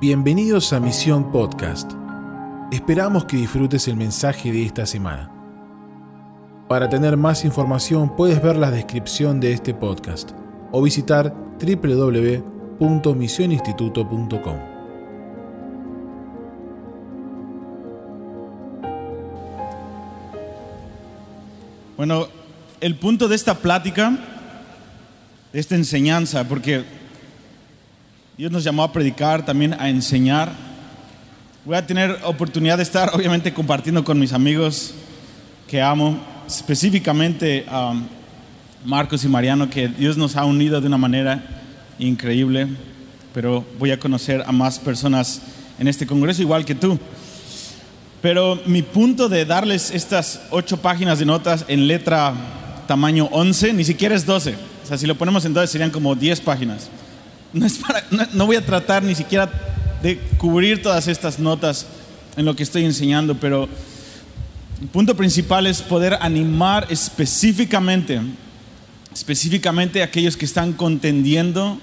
Bienvenidos a Misión Podcast. Esperamos que disfrutes el mensaje de esta semana. Para tener más información puedes ver la descripción de este podcast o visitar www.misioninstituto.com. Bueno, el punto de esta plática, de esta enseñanza, porque Dios nos llamó a predicar, también a enseñar. Voy a tener oportunidad de estar, obviamente, compartiendo con mis amigos que amo, específicamente a Marcos y Mariano, que Dios nos ha unido de una manera increíble, pero voy a conocer a más personas en este congreso, igual que tú. Pero mi punto de darles estas ocho páginas de notas en letra tamaño 11, ni siquiera es 12. O sea, si lo ponemos en 12 serían como 10 páginas. No, voy a tratar ni siquiera de cubrir todas estas notas en lo que estoy enseñando, pero el punto principal es poder animar específicamente, específicamente a aquellos que están contendiendo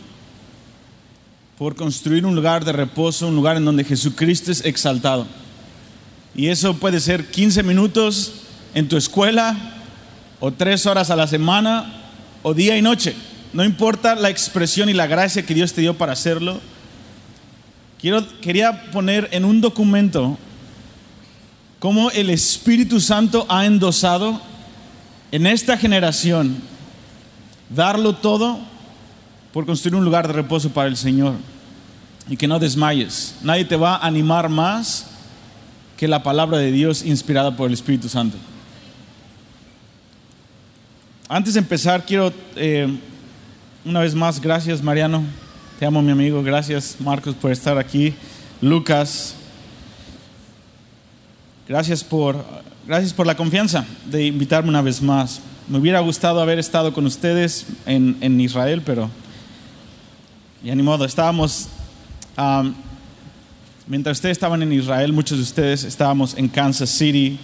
por construir un lugar de reposo, un lugar en donde Jesucristo es exaltado. Y eso puede ser 15 minutos en tu escuela, o tres horas a la semana, o día y noche. No importa la expresión y la gracia que Dios te dio para hacerlo. Quiero, quería poner en un documento cómo el Espíritu Santo ha endosado en esta generación darlo todo por construir un lugar de reposo para el Señor. Y que no desmayes. Nadie te va a animar más que la palabra de Dios inspirada por el Espíritu Santo. Antes de empezar, quiero eh, una vez más, gracias Mariano, te amo mi amigo, gracias Marcos por estar aquí, Lucas, gracias por, gracias por la confianza de invitarme una vez más. Me hubiera gustado haber estado con ustedes en, en Israel, pero ya ni modo, estábamos... Um, Mientras ustedes estaban en Israel, muchos de ustedes estábamos en Kansas City,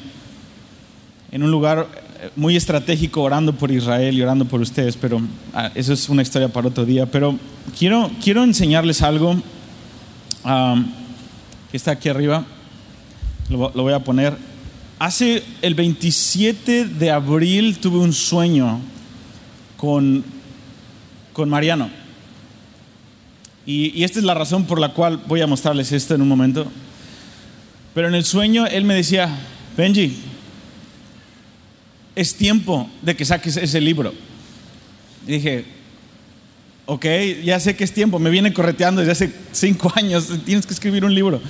en un lugar muy estratégico, orando por Israel y orando por ustedes, pero ah, eso es una historia para otro día. Pero quiero, quiero enseñarles algo um, que está aquí arriba, lo, lo voy a poner. Hace el 27 de abril tuve un sueño con, con Mariano. Y, y, esta es la razón por la cual voy a mostrarles esto en un momento. Pero en el sueño él me decía, Benji, es tiempo de que saques ese libro. Y dije, ok, ya sé que es tiempo, me viene correteando desde hace cinco años, tienes que escribir un libro.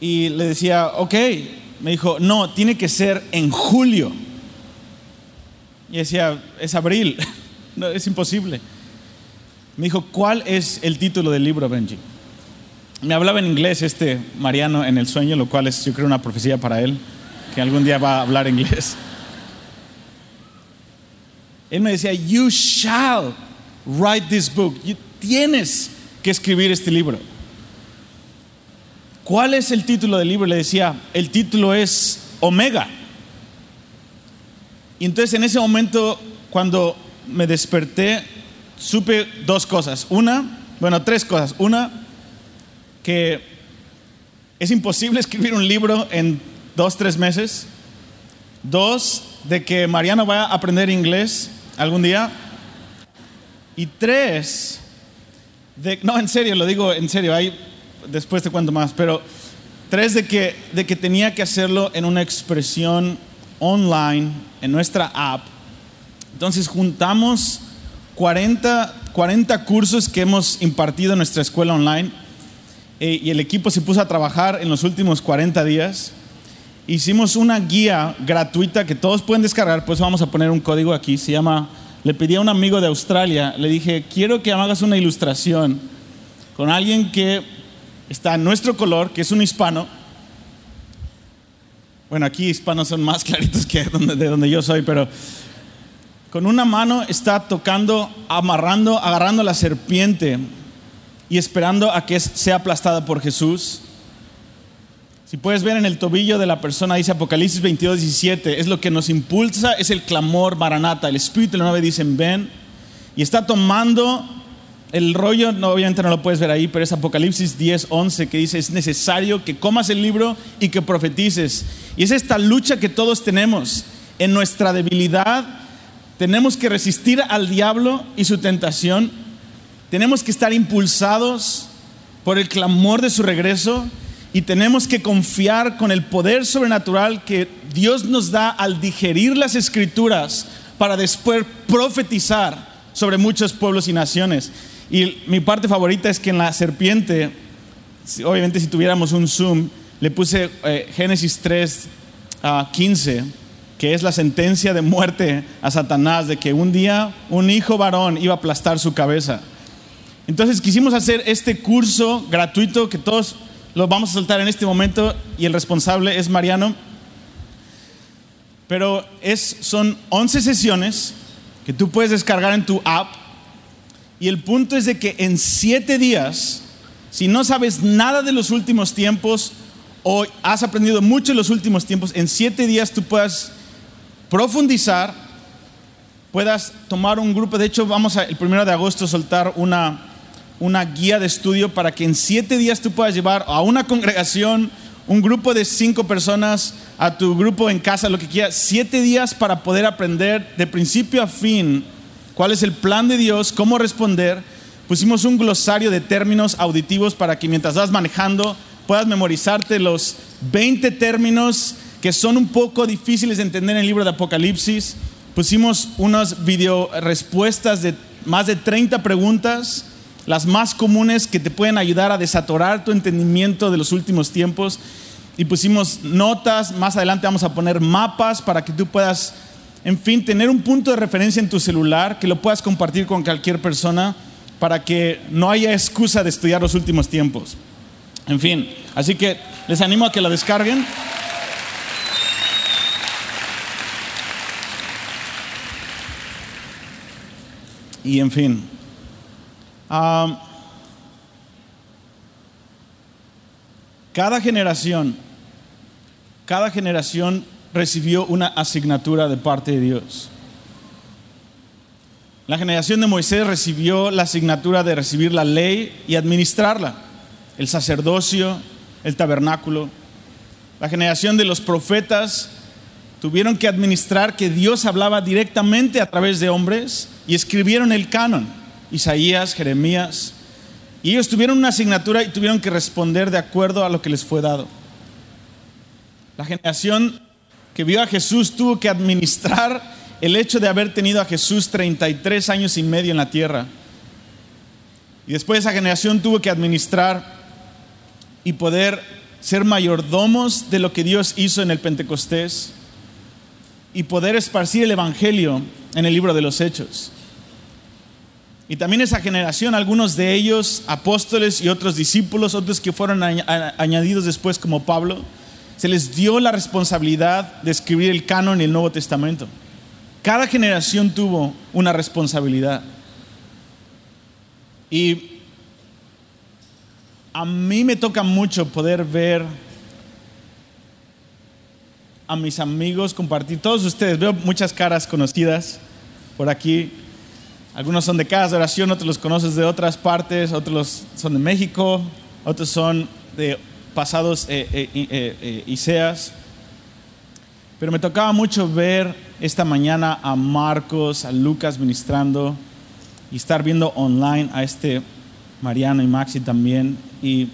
Y le decía, ok, me dijo, no, tiene que ser en julio. Y decía, es abril, no, es imposible. Me dijo, ¿cuál es el título del libro, Benji? Me hablaba en inglés este Mariano en el sueño, lo cual es, yo creo, una profecía para él, que algún día va a hablar inglés. Él me decía, You shall write this book. tienes que escribir este libro. ¿Cuál es el título del libro? Le decía, el título es Omega. Y entonces en ese momento, cuando me desperté, supe dos cosas. Una, bueno, tres cosas. Una, que es imposible escribir un libro en dos, tres meses. Dos, de que Mariano va a aprender inglés algún día. Y tres, de, no, en serio, lo digo en serio, ahí después te cuento más, pero tres, de que, de que tenía que hacerlo en una expresión online, en nuestra app. Entonces juntamos 40, 40 cursos que hemos impartido en nuestra escuela online eh, y el equipo se puso a trabajar en los últimos 40 días. Hicimos una guía gratuita que todos pueden descargar, pues vamos a poner un código aquí, se llama, le pedí a un amigo de Australia, le dije, quiero que hagas una ilustración con alguien que está en nuestro color, que es un hispano. Bueno, aquí hispanos son más claritos que de donde yo soy, pero con una mano está tocando, amarrando, agarrando la serpiente y esperando a que sea aplastada por Jesús. Si puedes ver en el tobillo de la persona, dice Apocalipsis 22, 17, es lo que nos impulsa, es el clamor maranata. El Espíritu de la nave dicen, ven, y está tomando el rollo, no, obviamente no lo puedes ver ahí, pero es Apocalipsis 10, 11 que dice, es necesario que comas el libro y que profetices. Y es esta lucha que todos tenemos. En nuestra debilidad tenemos que resistir al diablo y su tentación. Tenemos que estar impulsados por el clamor de su regreso y tenemos que confiar con el poder sobrenatural que Dios nos da al digerir las escrituras para después profetizar sobre muchos pueblos y naciones. Y mi parte favorita es que en la serpiente, obviamente si tuviéramos un zoom, le puse eh, Génesis 3, 15, ah, que es la sentencia de muerte a Satanás, de que un día un hijo varón iba a aplastar su cabeza. Entonces quisimos hacer este curso gratuito que todos lo vamos a soltar en este momento y el responsable es Mariano. Pero es, son 11 sesiones que tú puedes descargar en tu app y el punto es de que en 7 días, si no sabes nada de los últimos tiempos o has aprendido mucho en los últimos tiempos, en 7 días tú puedas profundizar, puedas tomar un grupo, de hecho vamos a, el primero de agosto soltar una una guía de estudio para que en siete días tú puedas llevar a una congregación, un grupo de cinco personas, a tu grupo en casa, lo que quieras, siete días para poder aprender de principio a fin cuál es el plan de Dios, cómo responder. Pusimos un glosario de términos auditivos para que mientras vas manejando puedas memorizarte los 20 términos que son un poco difíciles de entender en el libro de Apocalipsis. Pusimos unas video respuestas de más de 30 preguntas las más comunes que te pueden ayudar a desatorar tu entendimiento de los últimos tiempos. Y pusimos notas, más adelante vamos a poner mapas para que tú puedas, en fin, tener un punto de referencia en tu celular, que lo puedas compartir con cualquier persona para que no haya excusa de estudiar los últimos tiempos. En fin, así que les animo a que lo descarguen. Y en fin, cada generación, cada generación recibió una asignatura de parte de Dios. La generación de Moisés recibió la asignatura de recibir la ley y administrarla, el sacerdocio, el tabernáculo. La generación de los profetas tuvieron que administrar que Dios hablaba directamente a través de hombres y escribieron el canon. Isaías, Jeremías. Y ellos tuvieron una asignatura y tuvieron que responder de acuerdo a lo que les fue dado. La generación que vio a Jesús tuvo que administrar el hecho de haber tenido a Jesús 33 años y medio en la tierra. Y después esa generación tuvo que administrar y poder ser mayordomos de lo que Dios hizo en el Pentecostés y poder esparcir el Evangelio en el libro de los Hechos. Y también esa generación, algunos de ellos apóstoles y otros discípulos, otros que fueron añadidos después como Pablo, se les dio la responsabilidad de escribir el canon y el Nuevo Testamento. Cada generación tuvo una responsabilidad. Y a mí me toca mucho poder ver a mis amigos compartir, todos ustedes, veo muchas caras conocidas por aquí, algunos son de casa de oración, otros los conoces de otras partes, otros son de México, otros son de pasados eh, eh, eh, Iseas. Pero me tocaba mucho ver esta mañana a Marcos, a Lucas ministrando y estar viendo online a este Mariano y Maxi también y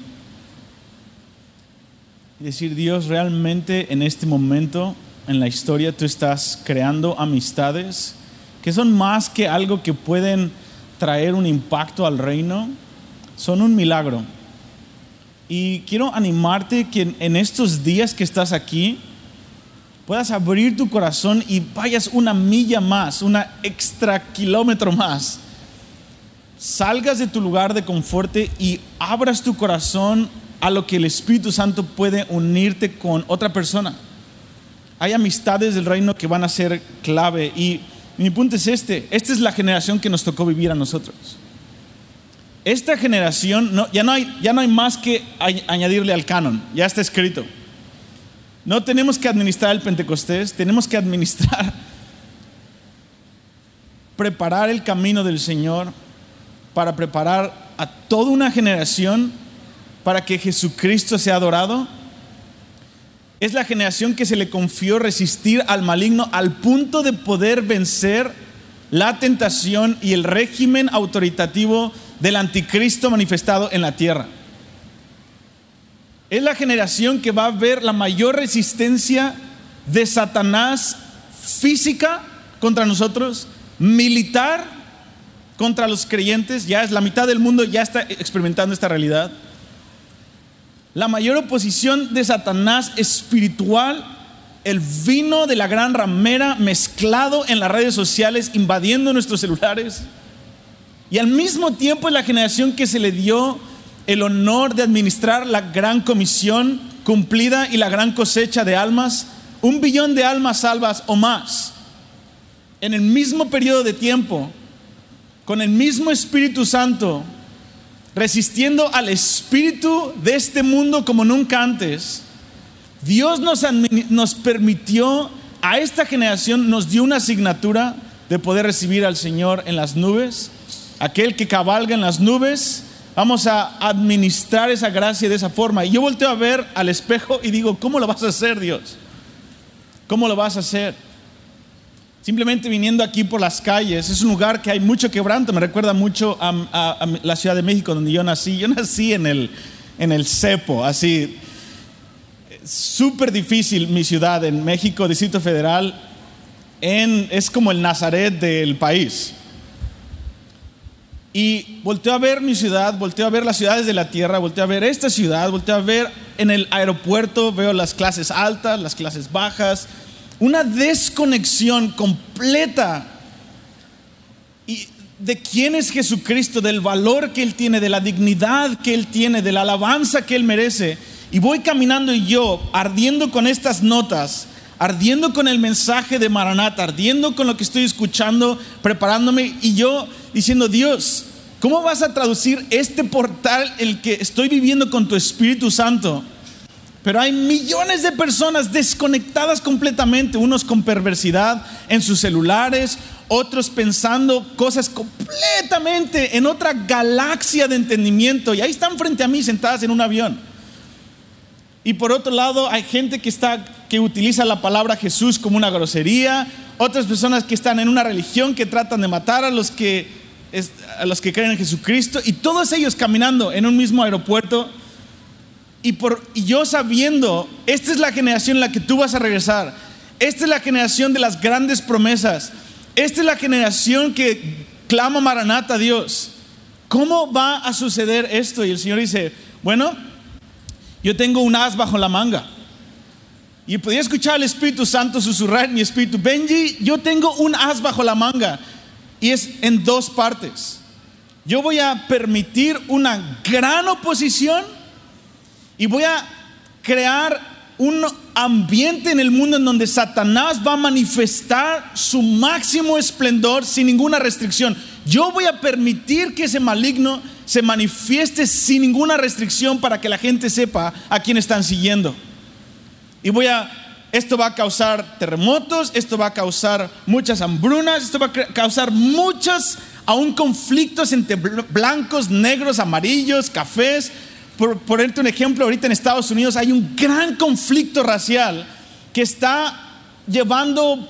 decir, Dios, realmente en este momento en la historia tú estás creando amistades que son más que algo que pueden traer un impacto al reino, son un milagro. Y quiero animarte que en estos días que estás aquí, puedas abrir tu corazón y vayas una milla más, una extra kilómetro más. Salgas de tu lugar de confort y abras tu corazón a lo que el Espíritu Santo puede unirte con otra persona. Hay amistades del reino que van a ser clave y mi punto es este, esta es la generación que nos tocó vivir a nosotros. Esta generación, ya, no hay, ya no hay más que añadirle al canon, ya está escrito. No tenemos que administrar el Pentecostés, tenemos que administrar, preparar el camino del Señor, para preparar a toda una generación para que Jesucristo sea adorado? Es la generación que se le confió resistir al maligno al punto de poder vencer la tentación y el régimen autoritativo del anticristo manifestado en la tierra. Es la generación que va a ver la mayor resistencia de Satanás física contra nosotros, militar contra los creyentes, ya es la mitad del mundo ya está experimentando esta realidad. La mayor oposición de Satanás espiritual, el vino de la gran ramera mezclado en las redes sociales, invadiendo nuestros celulares. Y al mismo tiempo es la generación que se le dio el honor de administrar la gran comisión cumplida y la gran cosecha de almas, un billón de almas salvas o más, en el mismo periodo de tiempo, con el mismo Espíritu Santo, resistiendo al espíritu de este mundo como nunca antes, Dios nos, nos permitió, a esta generación nos dio una asignatura de poder recibir al Señor en las nubes, aquel que cabalga en las nubes. Vamos a administrar esa gracia de esa forma. Y yo volteo a ver al espejo y digo, ¿cómo lo vas a hacer, Dios? ¿Cómo lo vas a hacer? Simplemente viniendo aquí por las calles, es un lugar que hay mucho quebranto, me recuerda mucho a, la Ciudad de México donde yo nací. Yo nací en el, en el Cepo, así, súper difícil mi ciudad en México, Distrito Federal, es como el Nazaret del país. Y volteo a ver mi ciudad, volteo a ver las ciudades de la tierra, volteo a ver esta ciudad, volteo a ver en el aeropuerto, veo las clases altas, las clases bajas, una desconexión completa de quién es Jesucristo, del valor que Él tiene, de la dignidad que Él tiene, de la alabanza que Él merece. Y voy caminando yo, ardiendo con estas notas, ardiendo con el mensaje de Maranata, ardiendo con lo que estoy escuchando, preparándome, y yo diciendo, Dios, ¿cómo vas a traducir este portal, el que estoy viviendo con tu Espíritu Santo? Pero hay millones de personas desconectadas completamente, unos con perversidad en sus celulares, otros pensando cosas completamente en otra galaxia de entendimiento y ahí están frente a mí sentadas en un avión. Y por otro lado, hay gente que está que utiliza la palabra Jesús como una grosería, otras personas que están en una religión que tratan de matar a los que a los que creen en Jesucristo y todos ellos caminando en un mismo aeropuerto y, por, yo sabiendo, esta es la generación en la que tú vas a regresar. Esta es la generación de las grandes promesas. Esta es la generación que clama Maranata a Dios. ¿Cómo va a suceder esto? Y el Señor dice, bueno, yo tengo un as bajo la manga. Y podía escuchar al Espíritu Santo susurrar en mi espíritu, Benji, yo tengo un as bajo la manga. Y es en dos partes. Yo voy a permitir una gran oposición y voy a crear un ambiente en el mundo en donde Satanás va a manifestar su máximo esplendor sin ninguna restricción. Yo voy a permitir que ese maligno se manifieste sin ninguna restricción para que la gente sepa a quién están siguiendo. Y voy a esto va a causar terremotos, esto va a causar muchas hambrunas, esto va a causar muchos aún conflictos entre blancos, negros, amarillos, cafés, por ponerte un ejemplo, ahorita en Estados Unidos hay un gran conflicto racial que está llevando,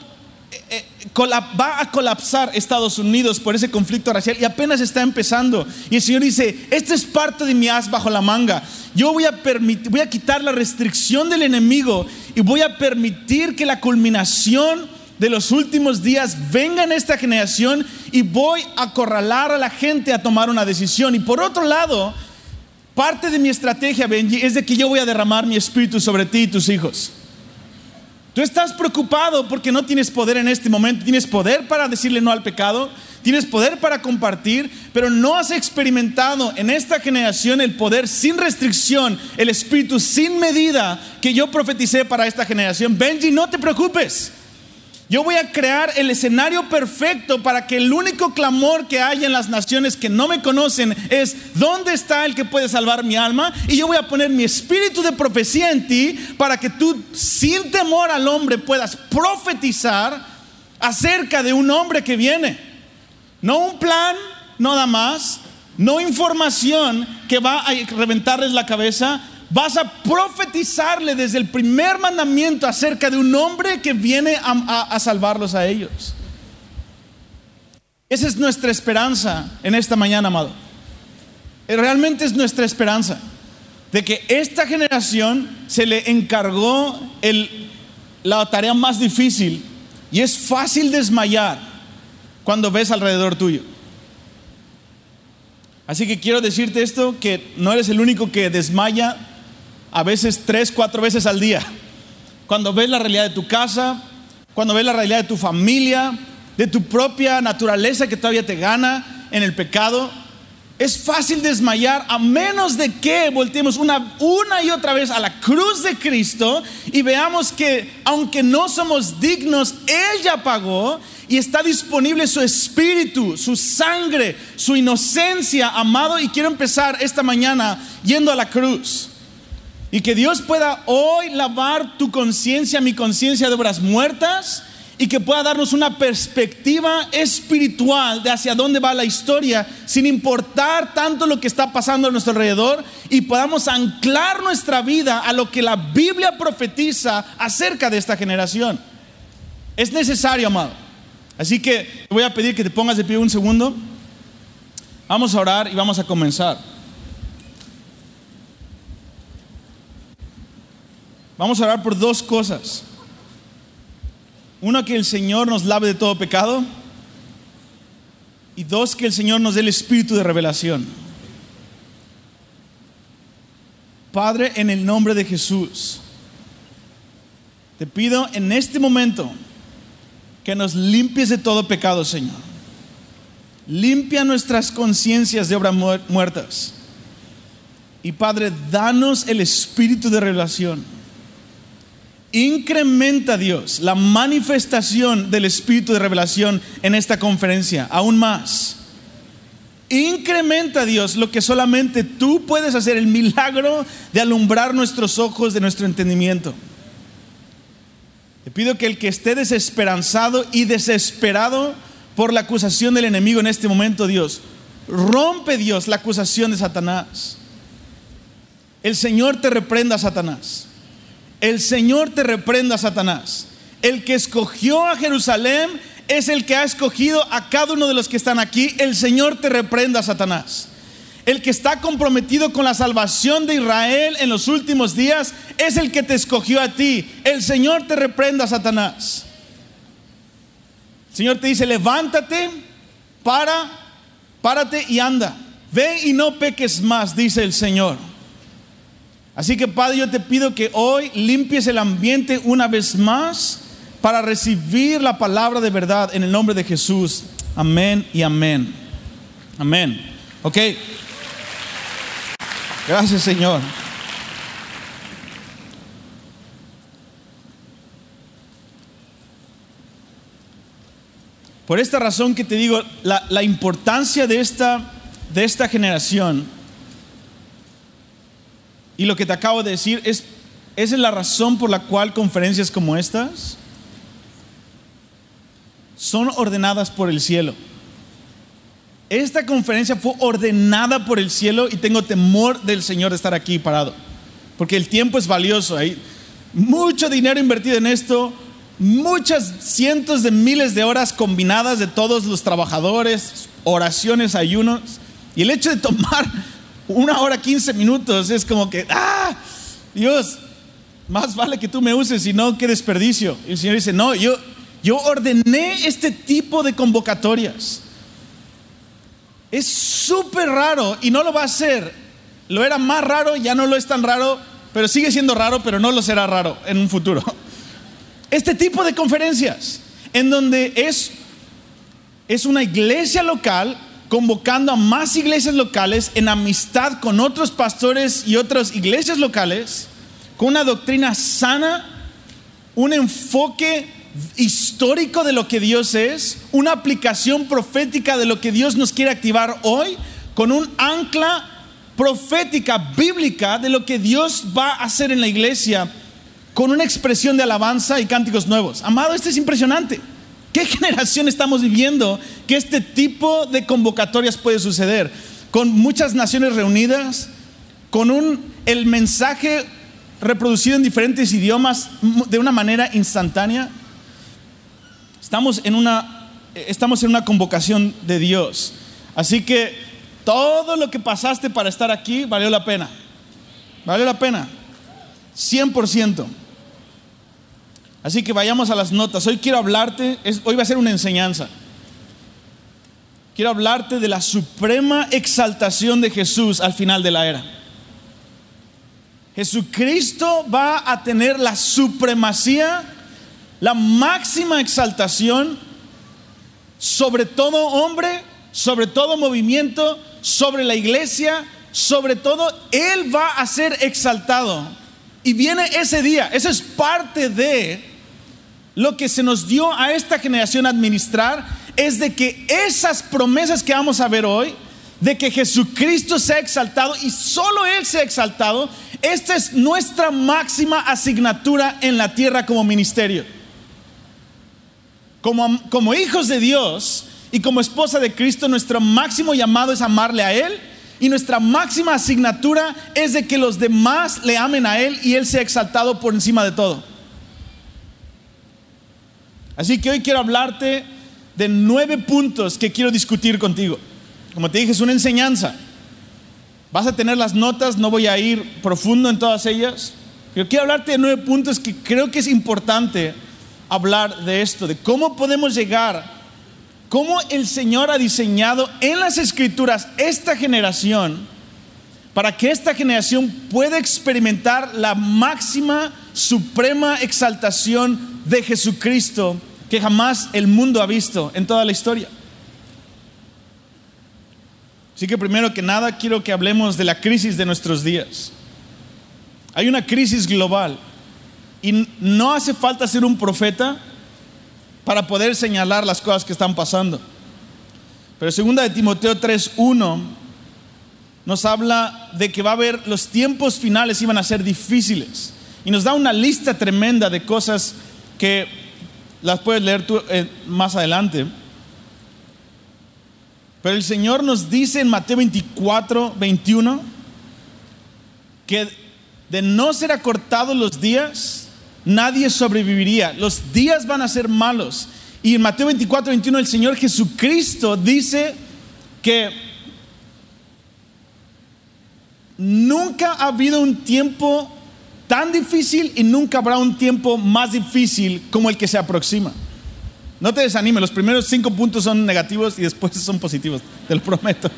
eh, eh, va a colapsar Estados Unidos por ese conflicto racial y apenas está empezando. Y el Señor dice, esta es parte de mi as bajo la manga. Yo voy a permitir, voy a quitar la restricción del enemigo y voy a permitir que la culminación de los últimos días venga en esta generación y voy a acorralar a la gente a tomar una decisión. Y por otro lado, Parte de mi estrategia, Benji, es de que yo voy a derramar mi espíritu sobre ti y tus hijos. Tú estás preocupado porque no tienes poder en este momento. Tienes poder para decirle no al pecado, tienes poder para compartir, pero no has experimentado en esta generación el poder sin restricción, el espíritu sin medida que yo profeticé para esta generación. Benji, no te preocupes. Yo voy a crear el escenario perfecto para que el único clamor que haya en las naciones que no me conocen es, ¿dónde está el que puede salvar mi alma? Y yo voy a poner mi espíritu de profecía en ti para que tú, sin temor al hombre, puedas profetizar acerca de un hombre que viene. No un plan, nada más, no información que va a reventarles la cabeza, vas a profetizarle desde el primer mandamiento acerca de un hombre que viene a, salvarlos a ellos. Esa es nuestra esperanza en esta mañana, amado. Realmente es nuestra esperanza de que esta generación se le encargó la tarea más difícil y es fácil desmayar cuando ves alrededor tuyo. Así que quiero decirte esto, que no eres el único que desmaya a veces tres, cuatro veces al día. Cuando ves la realidad de tu casa, cuando ves la realidad de tu familia, de tu propia naturaleza que todavía te gana en el pecado, es fácil desmayar a menos de que volteemos una, una y otra vez a la cruz de Cristo y veamos que aunque no somos dignos, ella pagó y está disponible su espíritu, su sangre, su inocencia, amado. Y quiero empezar esta mañana yendo a la cruz. Y que Dios pueda hoy lavar tu conciencia, mi conciencia de obras muertas y que pueda darnos una perspectiva espiritual de hacia dónde va la historia, sin importar tanto lo que está pasando a nuestro alrededor, y podamos anclar nuestra vida a lo que la Biblia profetiza acerca de esta generación. Es necesario, amado. Así que te voy a pedir que te pongas de pie un segundo. Vamos a orar y vamos a comenzar. Vamos a orar por dos cosas. Uno, que el Señor nos lave de todo pecado. Y dos, que el Señor nos dé el espíritu de revelación. Padre, en el nombre de Jesús, te pido en este momento que nos limpies de todo pecado, Señor. Limpia nuestras conciencias de obras muertas. Y Padre, danos el espíritu de revelación Incrementa Dios la manifestación del espíritu de revelación en esta conferencia, aún más. Incrementa Dios lo que solamente tú puedes hacer, el milagro de alumbrar nuestros ojos de nuestro entendimiento. Te pido que el que esté desesperanzado y desesperado por la acusación del enemigo en este momento, Dios, rompe Dios la acusación de Satanás. El Señor te reprenda, Satanás. El Señor te reprenda, Satanás. El que escogió a Jerusalén es el que ha escogido a cada uno de los que están aquí. El Señor te reprenda, Satanás. El que está comprometido con la salvación de Israel en los últimos días es el que te escogió a ti. El Señor te reprenda, Satanás. El Señor te dice, levántate, para, párate y anda. Ve y no peques más, dice el Señor. Así que Padre, yo te pido que hoy limpies el ambiente una vez más para recibir la palabra de verdad en el nombre de Jesús. Amén y amén. Amén. Ok. Gracias Señor. Por esta razón que te digo, la, importancia de esta, de esta generación y lo que te acabo de decir es, esa es la razón por la cual conferencias como estas son ordenadas por el cielo. Esta conferencia fue ordenada por el cielo y tengo temor del Señor de estar aquí parado. Porque el tiempo es valioso. Hay mucho dinero invertido en esto, muchas cientos de miles de horas combinadas de todos los trabajadores, oraciones, ayunos. Y el hecho de tomar una hora, quince minutos, es como que, ah, Dios, más vale que tú me uses y no, qué desperdicio. Y el Señor dice, no, yo, yo ordené este tipo de convocatorias. Es súper raro y no lo va a hacer. Lo era más raro, ya no lo es tan raro, pero sigue siendo raro, pero no lo será raro en un futuro. Este tipo de conferencias, en donde es, es una iglesia local convocando a más iglesias locales en amistad con otros pastores y otras iglesias locales, con una doctrina sana, un enfoque histórico de lo que Dios es, una aplicación profética de lo que Dios nos quiere activar hoy, con un ancla profética, bíblica de lo que Dios va a hacer en la iglesia, con una expresión de alabanza y cánticos nuevos. Amado, esto es impresionante. ¿Qué generación estamos viviendo que este tipo de convocatorias puede suceder? con muchas naciones reunidas, con un, el mensaje reproducido en diferentes idiomas de una manera instantánea. Estamos en una, estamos en una convocación de Dios. Así que todo lo que pasaste para estar aquí valió la pena. Valió la pena. 100%. Así que vayamos a las notas. Hoy quiero hablarte, hoy va a ser una enseñanza. Quiero hablarte de la suprema exaltación de Jesús al final de la era. Jesucristo va a tener la supremacía, la máxima exaltación sobre todo hombre, sobre todo movimiento, sobre la iglesia, sobre todo Él va a ser exaltado. Y viene ese día, eso es parte de lo que se nos dio a esta generación administrar, es de que esas promesas que vamos a ver hoy, de que Jesucristo sea exaltado y solo Él sea exaltado, esta es nuestra máxima asignatura en la tierra como ministerio. Como, como hijos de Dios y como esposa de Cristo, nuestro máximo llamado es amarle a Él y nuestra máxima asignatura es de que los demás le amen a Él y Él sea exaltado por encima de todo. Así que hoy quiero hablarte de nueve puntos que quiero discutir contigo. Como te dije, es una enseñanza. Vas a tener las notas, no voy a ir profundo en todas ellas. Pero quiero hablarte de nueve puntos que creo que es importante hablar de esto, de cómo podemos llegar, cómo el Señor ha diseñado en las escrituras esta generación para que esta generación pueda experimentar la máxima, suprema exaltación de Jesucristo que jamás el mundo ha visto en toda la historia. Así que primero que nada quiero que hablemos de la crisis de nuestros días. Hay una crisis global y no hace falta ser un profeta para poder señalar las cosas que están pasando. Pero segunda de Timoteo 3:1 nos habla de que va a haber los tiempos finales iban a ser difíciles y nos da una lista tremenda de cosas que las puedes leer tú eh, más adelante. Pero el Señor nos dice en Mateo 24, 21, que de no ser acortados los días, nadie sobreviviría. Los días van a ser malos. Y en Mateo 24, 21 el Señor Jesucristo dice que nunca ha habido un tiempo tan difícil y nunca habrá un tiempo más difícil como el que se aproxima. No te desanimes, los primeros cinco puntos son negativos y después son positivos, te lo prometo.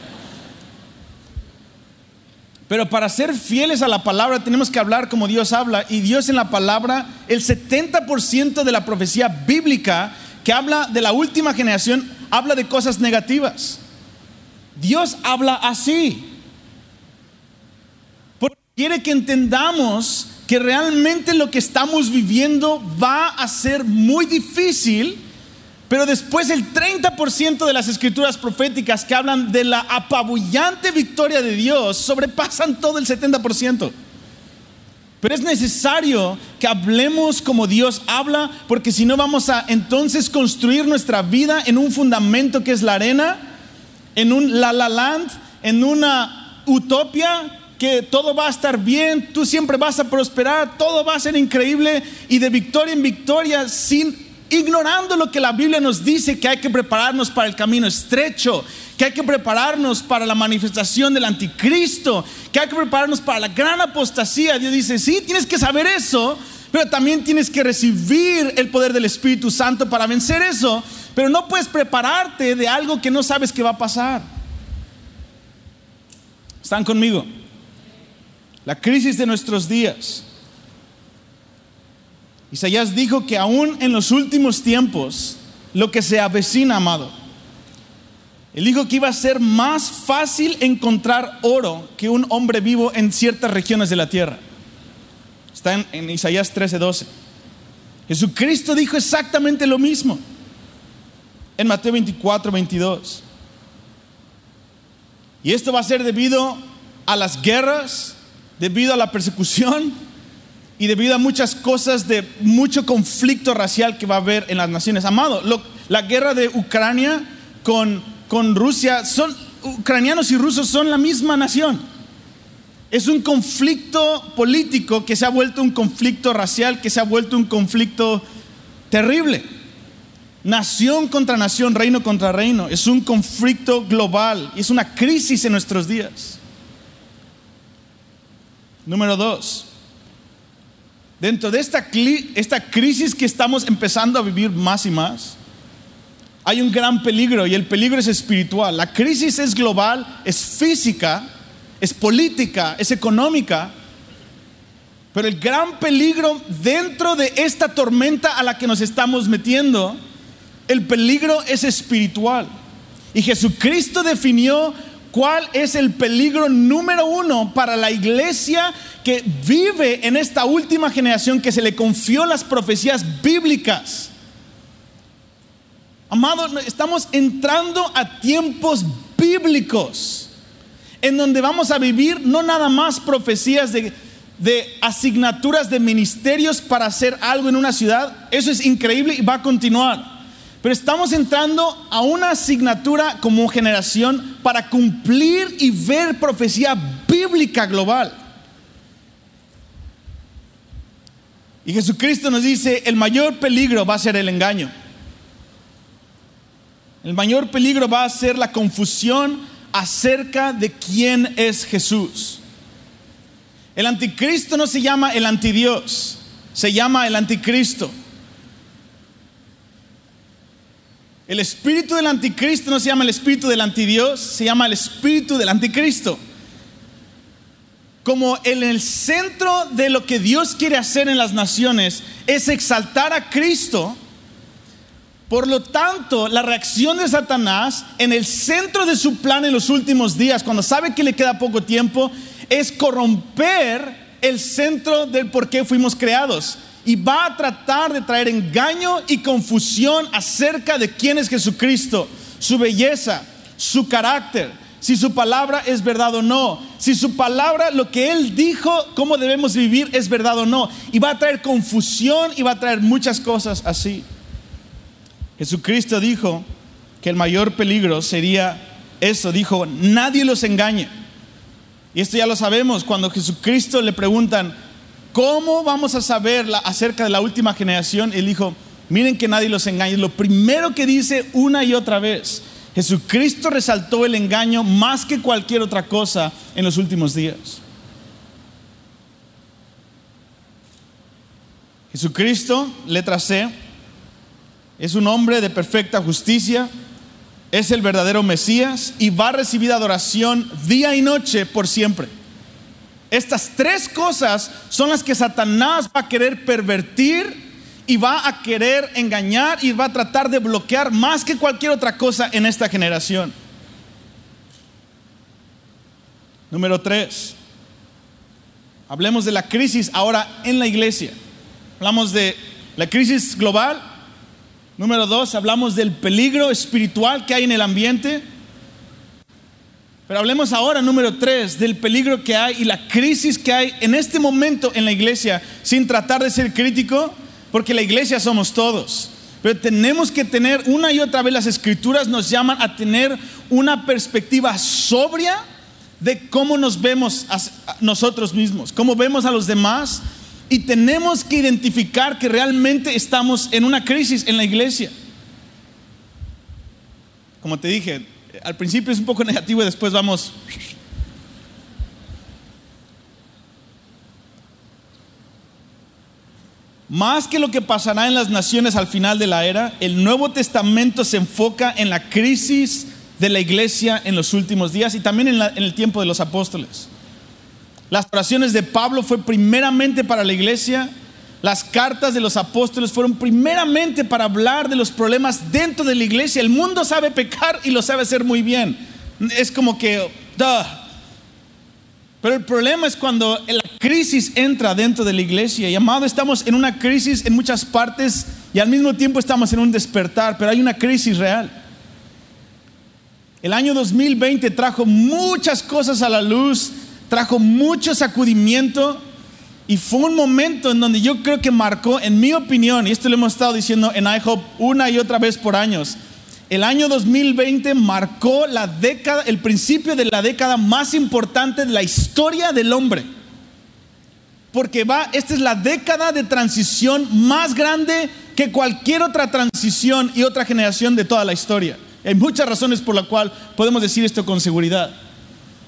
Pero para ser fieles a la palabra tenemos que hablar como Dios habla. Y Dios en la palabra, el 70% de la profecía bíblica que habla de la última generación, habla de cosas negativas. Dios habla así. Porque quiere que entendamos que realmente lo que estamos viviendo va a ser muy difícil pero después el 30% de las escrituras proféticas que hablan de la apabullante victoria de Dios sobrepasan todo el 70%. Pero es necesario que hablemos como Dios habla, porque si no vamos a entonces construir nuestra vida en un fundamento que es la arena, en un la la land, en una utopia que todo va a estar bien, tú siempre vas a prosperar, todo va a ser increíble y de victoria en victoria sin ignorando lo que la Biblia nos dice, que hay que prepararnos para el camino estrecho, que hay que prepararnos para la manifestación del anticristo, que hay que prepararnos para la gran apostasía. Dios dice, sí, tienes que saber eso, pero también tienes que recibir el poder del Espíritu Santo para vencer eso, pero no puedes prepararte de algo que no sabes que va a pasar. ¿Están conmigo? La crisis de nuestros días Isaías dijo que aún en los últimos tiempos, lo que se avecina, amado, él dijo que iba a ser más fácil encontrar oro que un hombre vivo en ciertas regiones de la tierra. Está en, en Isaías 13:12. Jesucristo dijo exactamente lo mismo en Mateo 24, 22. Y esto va a ser debido a las guerras, debido a la persecución, y debido a muchas cosas de mucho conflicto racial que va a haber en las naciones. Amado, la guerra de Ucrania con, con Rusia son ucranianos y rusos son la misma nación. Es un conflicto político que se ha vuelto un conflicto racial, que se ha vuelto un conflicto terrible. Nación contra nación, reino contra reino. Es un conflicto global y es una crisis en nuestros días. Número dos, dentro de esta, esta crisis que estamos empezando a vivir más y más, hay un gran peligro y el peligro es espiritual. La crisis es global, es física, es política, es económica, pero el gran peligro dentro de esta tormenta a la que nos estamos metiendo, el peligro es espiritual. Y Jesucristo definió cuál es el peligro número uno para la iglesia que vive en esta última generación que se le confió las profecías bíblicas. Amado, estamos entrando a tiempos bíblicos en donde vamos a vivir no nada más profecías de, asignaturas de ministerios para hacer algo en una ciudad. Eso es increíble y va a continuar. Pero estamos entrando a una asignatura como generación para cumplir y ver profecía bíblica global. Y Jesucristo nos dice, el mayor peligro va a ser el engaño. El mayor peligro va a ser la confusión acerca de quién es Jesús. El anticristo no se llama el antidios, se llama el anticristo. El espíritu del anticristo no se llama el espíritu del antidios, se llama el espíritu del anticristo. Como en el centro de lo que Dios quiere hacer en las naciones es exaltar a Cristo, por lo tanto, la reacción de Satanás en el centro de su plan en los últimos días, cuando sabe que le queda poco tiempo, es corromper el centro del por qué fuimos creados. Y va a tratar de traer engaño y confusión acerca de quién es Jesucristo, su belleza, su carácter, si su palabra es verdad o no, si su palabra, lo que Él dijo, cómo debemos vivir, es verdad o no. Y va a traer confusión y va a traer muchas cosas así. Jesucristo dijo que el mayor peligro sería eso, dijo, nadie los engañe. Y esto ya lo sabemos, cuando Jesucristo le preguntan, ¿cómo vamos a saber acerca de la última generación? Él dijo, miren que nadie los engañe. Lo primero que dice una y otra vez, Jesucristo resaltó el engaño más que cualquier otra cosa en los últimos días. Jesucristo, letra C, es un hombre de perfecta justicia, es el verdadero Mesías y va a recibir adoración día y noche por siempre. Estas tres cosas son las que Satanás va a querer pervertir y va a querer engañar y va a tratar de bloquear más que cualquier otra cosa en esta generación. Número tres, hablemos de la crisis ahora en la iglesia. Hablamos de la crisis global, Número dos, hablamos del peligro espiritual que hay en el ambiente. Pero hablemos ahora, número tres, del peligro que hay y la crisis que hay en este momento en la iglesia, sin tratar de ser crítico, porque la iglesia somos todos. Pero tenemos que tener una y otra vez las escrituras nos llaman a tener una perspectiva sobria de cómo nos vemos a nosotros mismos, cómo vemos a los demás y tenemos que identificar que realmente estamos en una crisis en la iglesia. Como te dije, al principio es un poco negativo y después vamos... Más que lo que pasará en las naciones al final de la era, el Nuevo Testamento se enfoca en la crisis de la iglesia en los últimos días y también en, el tiempo de los apóstoles. Las oraciones de Pablo fue primeramente para la iglesia. Las cartas de los apóstoles fueron primeramente para hablar de los problemas dentro de la iglesia. El mundo sabe pecar y lo sabe hacer muy bien. Es como que, Pero el problema es cuando la crisis entra dentro de la iglesia. Y amado, estamos en una crisis en muchas partes y al mismo tiempo estamos en un despertar, pero hay una crisis real. El año 2020 trajo muchas cosas a la luz trajo mucho sacudimiento y fue un momento en donde yo creo que marcó, en mi opinión, y esto lo hemos estado diciendo en IHOP una y otra vez por años, el año 2020 marcó la década, el principio de la década más importante de la historia del hombre. Porque va, esta es la década de transición más grande que cualquier otra transición y otra generación de toda la historia. Hay muchas razones por las cuales podemos decir esto con seguridad.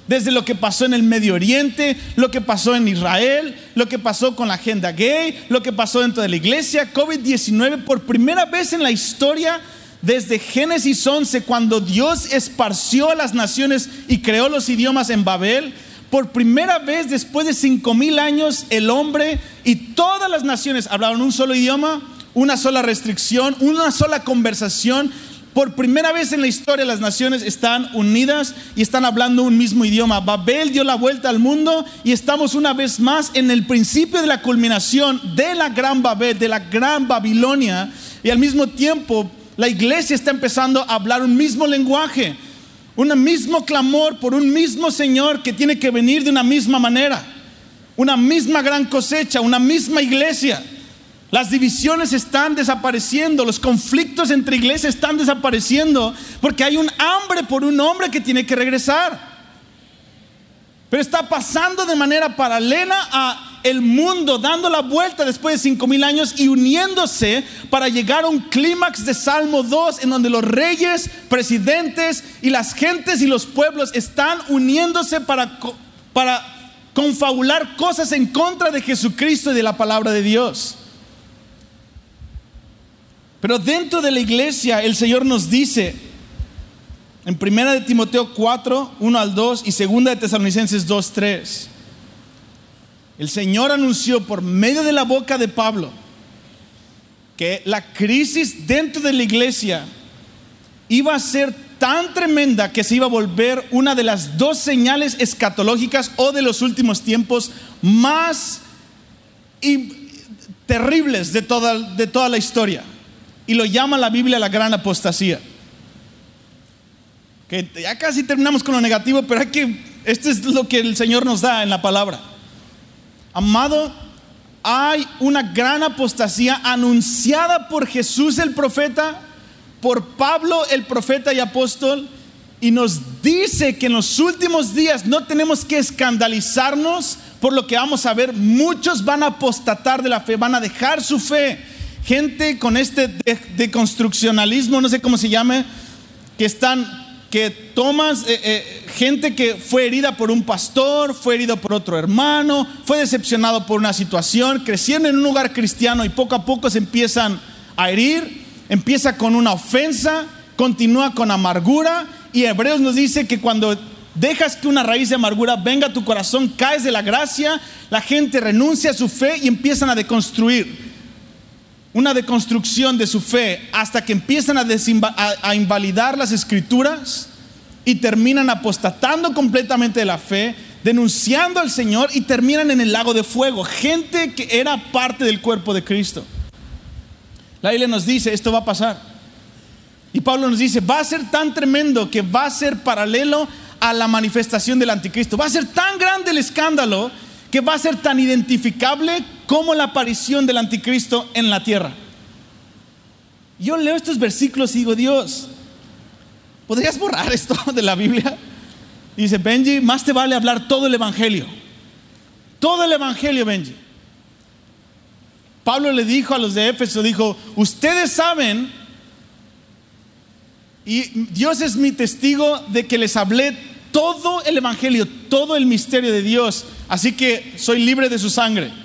Desde lo que pasó en el Medio Oriente, lo que pasó en Israel, lo que pasó con la agenda gay, lo que pasó dentro de la iglesia, COVID-19, por primera vez en la historia, desde Génesis 11, cuando Dios esparció a las naciones y creó los idiomas en Babel, por primera vez después de cinco mil años, el hombre y todas las naciones hablaron un solo idioma, una sola restricción, una sola conversación. Por primera vez en la historia las naciones están unidas y están hablando un mismo idioma. Babel dio la vuelta al mundo y estamos una vez más en el principio de la culminación de la gran Babel, de la gran Babilonia. Y al mismo tiempo la iglesia está empezando a hablar un mismo lenguaje, un mismo clamor por un mismo Señor que tiene que venir de una misma manera, una misma gran cosecha, una misma iglesia. Las divisiones están desapareciendo, los conflictos entre iglesias están desapareciendo porque hay un hambre por un hombre que tiene que regresar. Pero está pasando de manera paralela a el mundo dando la vuelta después de cinco mil años y uniéndose para llegar a un clímax de Salmo 2 en donde los reyes, presidentes y las gentes y los pueblos están uniéndose para, para confabular cosas en contra de Jesucristo y de la palabra de Dios. Pero dentro de la iglesia el Señor nos dice en primera de Timoteo 4, 1 al 2 y segunda de Tesalonicenses 2, 3. El Señor anunció por medio de la boca de Pablo que la crisis dentro de la iglesia iba a ser tan tremenda que se iba a volver una de las dos señales escatológicas o de los últimos tiempos más terribles de toda, de toda la historia y lo llama la Biblia la gran apostasía. Que ya casi terminamos con lo negativo, pero hay que, este es lo que el Señor nos da en la palabra. Amado, hay una gran apostasía anunciada por Jesús el profeta, por Pablo el profeta y apóstol, y nos dice que en los últimos días no tenemos que escandalizarnos por lo que vamos a ver. Muchos van a apostatar de la fe, van a dejar su fe gente con este deconstruccionalismo, no sé cómo se llame, que están, que tomas eh, eh, gente que fue herida por un pastor, fue herido por otro hermano, fue decepcionado por una situación, crecieron en un lugar cristiano y poco a poco se empiezan a herir, empieza con una ofensa, continúa con amargura y Hebreos nos dice que cuando dejas que una raíz de amargura venga a tu corazón, caes de la gracia, la gente renuncia a su fe y empiezan a deconstruir una deconstrucción de su fe hasta que empiezan a, invalidar las escrituras y terminan apostatando completamente de la fe, denunciando al Señor y terminan en el lago de fuego. Gente que era parte del cuerpo de Cristo. La Biblia nos dice, esto va a pasar. Y Pablo nos dice, va a ser tan tremendo que va a ser paralelo a la manifestación del anticristo. Va a ser tan grande el escándalo que va a ser tan identificable como la aparición del anticristo en la tierra. Yo leo estos versículos y digo, Dios, ¿podrías borrar esto de la Biblia? dice, Benji, más te vale hablar todo el Evangelio. Todo el Evangelio, Benji. Pablo le dijo a los de Éfeso, dijo, ustedes saben, y Dios es mi testigo de que les hablé todo el Evangelio, todo el misterio de Dios. Así que soy libre de su sangre.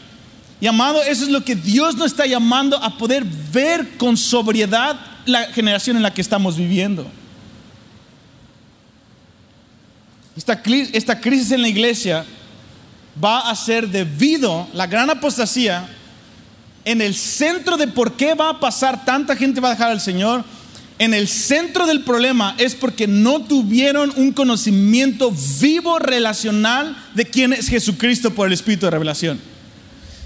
Y amado, eso es lo que Dios nos está llamando a poder ver con sobriedad la generación en la que estamos viviendo. Esta, esta crisis en la iglesia va a ser debido, la gran apostasía, en el centro de por qué va a pasar, tanta gente va a dejar al Señor, en el centro del problema es porque no tuvieron un conocimiento vivo relacional de quién es Jesucristo por el Espíritu de revelación.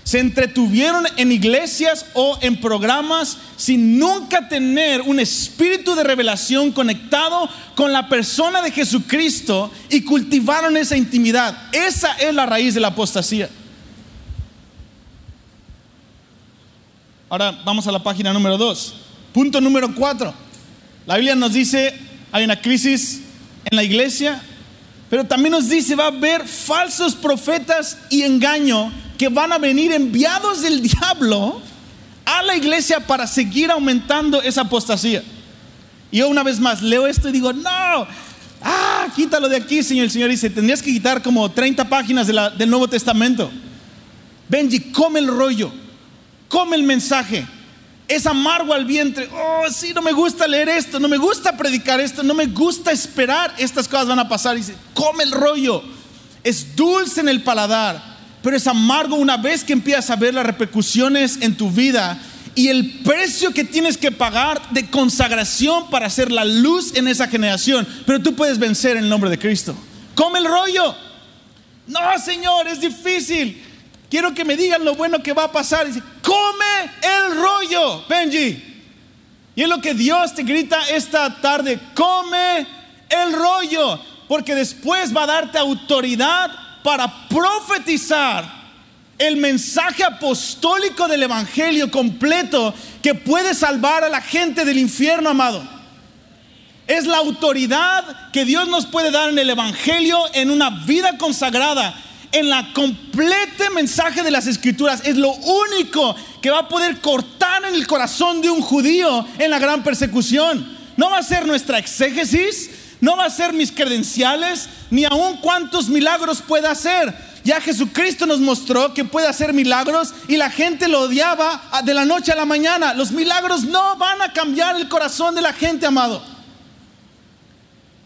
Se entretuvieron en iglesias o en programas sin nunca tener un espíritu de revelación conectado con la persona de Jesucristo y cultivaron esa intimidad. Esa es la raíz de la apostasía. Ahora vamos a la página número 2. Punto número 4. La Biblia nos dice, hay una crisis en la iglesia, pero también nos dice, va a haber falsos profetas y engaño que van a venir enviados del diablo a la iglesia para seguir aumentando esa apostasía. Y yo una vez más leo esto y digo, no, ah, quítalo de aquí, Señor. El Señor dice, tendrías que quitar como 30 páginas del Nuevo Testamento. Benji, come el rollo, come el mensaje. Es amargo al vientre. Oh, sí, no me gusta leer esto, no me gusta predicar esto, no me gusta esperar. Estas cosas van a pasar. Y dice, come el rollo. Es dulce en el paladar, pero es amargo una vez que empiezas a ver las repercusiones en tu vida y el precio que tienes que pagar de consagración para ser la luz en esa generación. Pero tú puedes vencer en el nombre de Cristo. Come el rollo. No, Señor, es difícil. Quiero que me digan lo bueno que va a pasar. Come el rollo, Benji. Y es lo que Dios te grita esta tarde. Come el rollo. Porque después va a darte autoridad para profetizar el mensaje apostólico del Evangelio completo que puede salvar a la gente del infierno, amado. Es la autoridad que Dios nos puede dar en el Evangelio, en una vida consagrada, en la complete mensaje de las Escrituras. Es lo único que va a poder cortar en el corazón de un judío en la gran persecución. No va a ser nuestra exégesis, no va a ser mis credenciales, ni aun cuántos milagros pueda hacer ya Jesucristo nos mostró que puede hacer milagros y la gente lo odiaba de la noche a la mañana. Los milagros no van a cambiar el corazón de la gente, amado.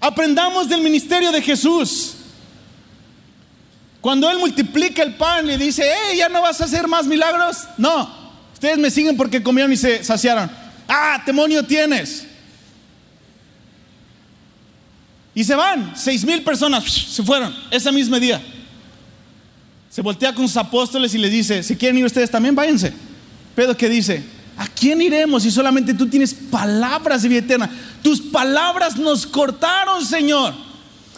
Aprendamos del ministerio de Jesús. Cuando Él multiplica el pan y dice, hey, ya no vas a hacer más milagros. No, ustedes me siguen porque comieron y se saciaron. Ah, demonio tienes. Y se van, seis mil personas se fueron ese mismo día. Se voltea con sus apóstoles y le dice, si quieren ir ustedes también, váyanse. Pedro que dice, ¿a quién iremos si solamente tú tienes palabras de vida eterna? Tus palabras nos cortaron, Señor.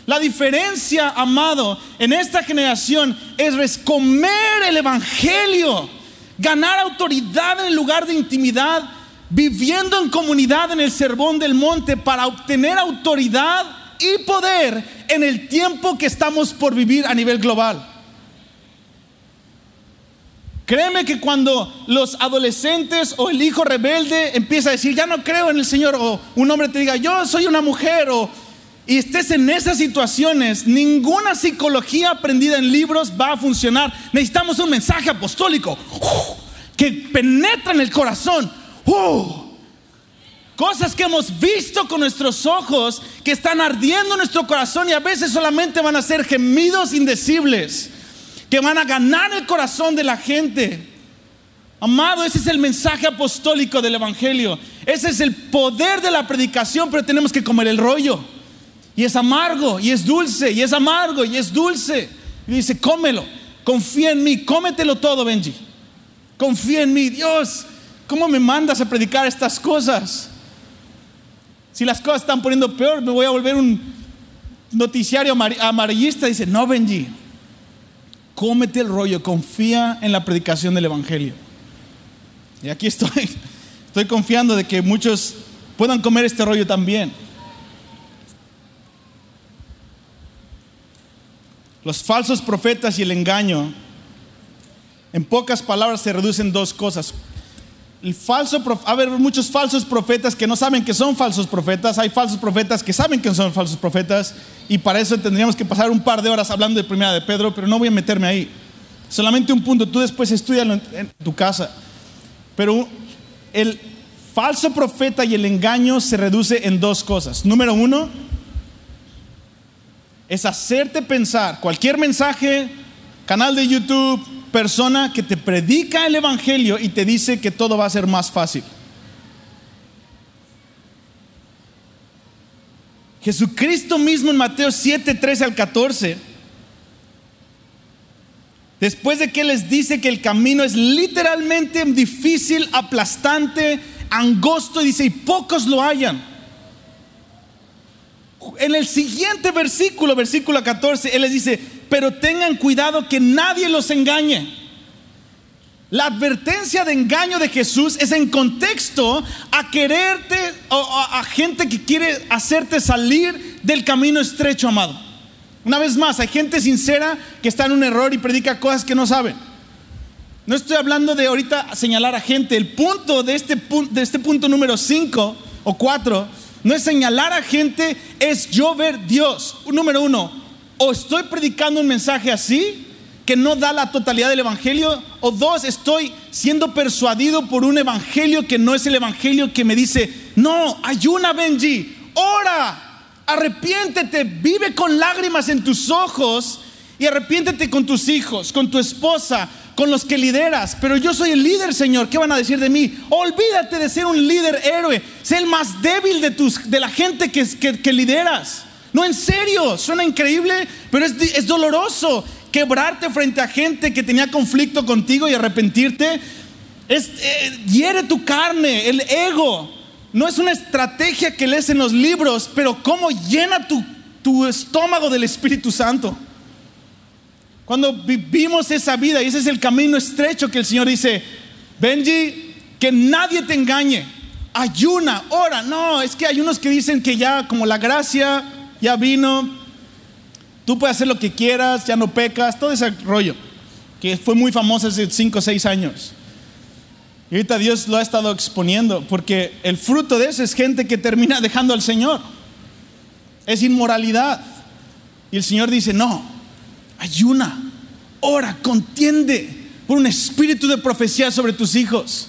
La diferencia, amado, en esta generación es comer el Evangelio, ganar autoridad en el lugar de intimidad, viviendo en comunidad en el sermón del monte para obtener autoridad y poder en el tiempo que estamos por vivir a nivel global. Créeme que cuando los adolescentes o el hijo rebelde empieza a decir, ya no creo en el Señor, o un hombre te diga, yo soy una mujer, o, y estés en esas situaciones, ninguna psicología aprendida en libros va a funcionar. Necesitamos un mensaje apostólico que penetra en el corazón. Cosas que hemos visto con nuestros ojos, que están ardiendo en nuestro corazón y a veces solamente van a ser gemidos indecibles que van a ganar el corazón de la gente. Amado, ese es el mensaje apostólico del Evangelio. Ese es el poder de la predicación, pero tenemos que comer el rollo. Y es amargo, y es dulce, y es amargo, y es dulce. Y dice, cómelo, confía en mí, cómetelo todo, Benji. Confía en mí, Dios, ¿cómo me mandas a predicar estas cosas? Si las cosas están poniendo peor, me voy a volver un noticiario amarillista. Dice, no, Benji, cómete el rollo, confía en la predicación del Evangelio. Y aquí estoy, estoy confiando de que muchos puedan comer este rollo también. Los falsos profetas y el engaño, en pocas palabras, se reducen dos cosas. El falso, muchos falsos profetas que no saben que son falsos profetas. Hay falsos profetas que saben que son falsos profetas. Y para eso tendríamos que pasar un par de horas hablando de primera de Pedro, pero no voy a meterme ahí. Solamente un punto, tú después estudialo en tu casa. Pero el falso profeta y el engaño se reduce en dos cosas. Número uno, es hacerte pensar, cualquier mensaje, canal de YouTube, persona que te predica el Evangelio y te dice que todo va a ser más fácil. Jesucristo mismo en Mateo 7, 13 al 14, después de que les dice que el camino es literalmente difícil, aplastante, angosto, dice, y pocos lo hayan. En el siguiente versículo, versículo 14, Él les dice, pero tengan cuidado que nadie los engañe. La advertencia de engaño de Jesús es en contexto a quererte o a, gente que quiere hacerte salir del camino estrecho, amado. Una vez más, hay gente sincera que está en un error y predica cosas que no saben. No estoy hablando de ahorita señalar a gente. El punto de este, de este punto número 5 o 4 no es señalar a gente, es yo ver Dios. Número uno, o estoy predicando un mensaje así que no da la totalidad del Evangelio, o dos, estoy siendo persuadido por un Evangelio que no es el Evangelio que me dice, no, ayuna Benji, ora, arrepiéntete, vive con lágrimas en tus ojos y arrepiéntete con tus hijos, con tu esposa, con los que lideras. Pero yo soy el líder, Señor. ¿Qué van a decir de mí? Olvídate de ser un líder héroe. Sé el más débil de, tus, de la gente que, que, que lideras. No, en serio, suena increíble, pero es, doloroso quebrarte frente a gente que tenía conflicto contigo y arrepentirte, es, eh, hiere tu carne, el ego. No es una estrategia que lees en los libros, pero cómo llena tu, tu estómago del Espíritu Santo. Cuando vivimos esa vida, y ese es el camino estrecho que el Señor dice, Benji, que nadie te engañe, ayuna, ora. No, es que hay unos que dicen que ya como la gracia ya vino, Tú puedes hacer lo que quieras, ya no pecas, todo ese rollo, que fue muy famoso hace 5 o 6 años. Y ahorita Dios lo ha estado exponiendo, porque el fruto de eso es gente que termina dejando al Señor. Es inmoralidad. Y el Señor dice, no, ayuna, ora, contiende por un espíritu de profecía sobre tus hijos.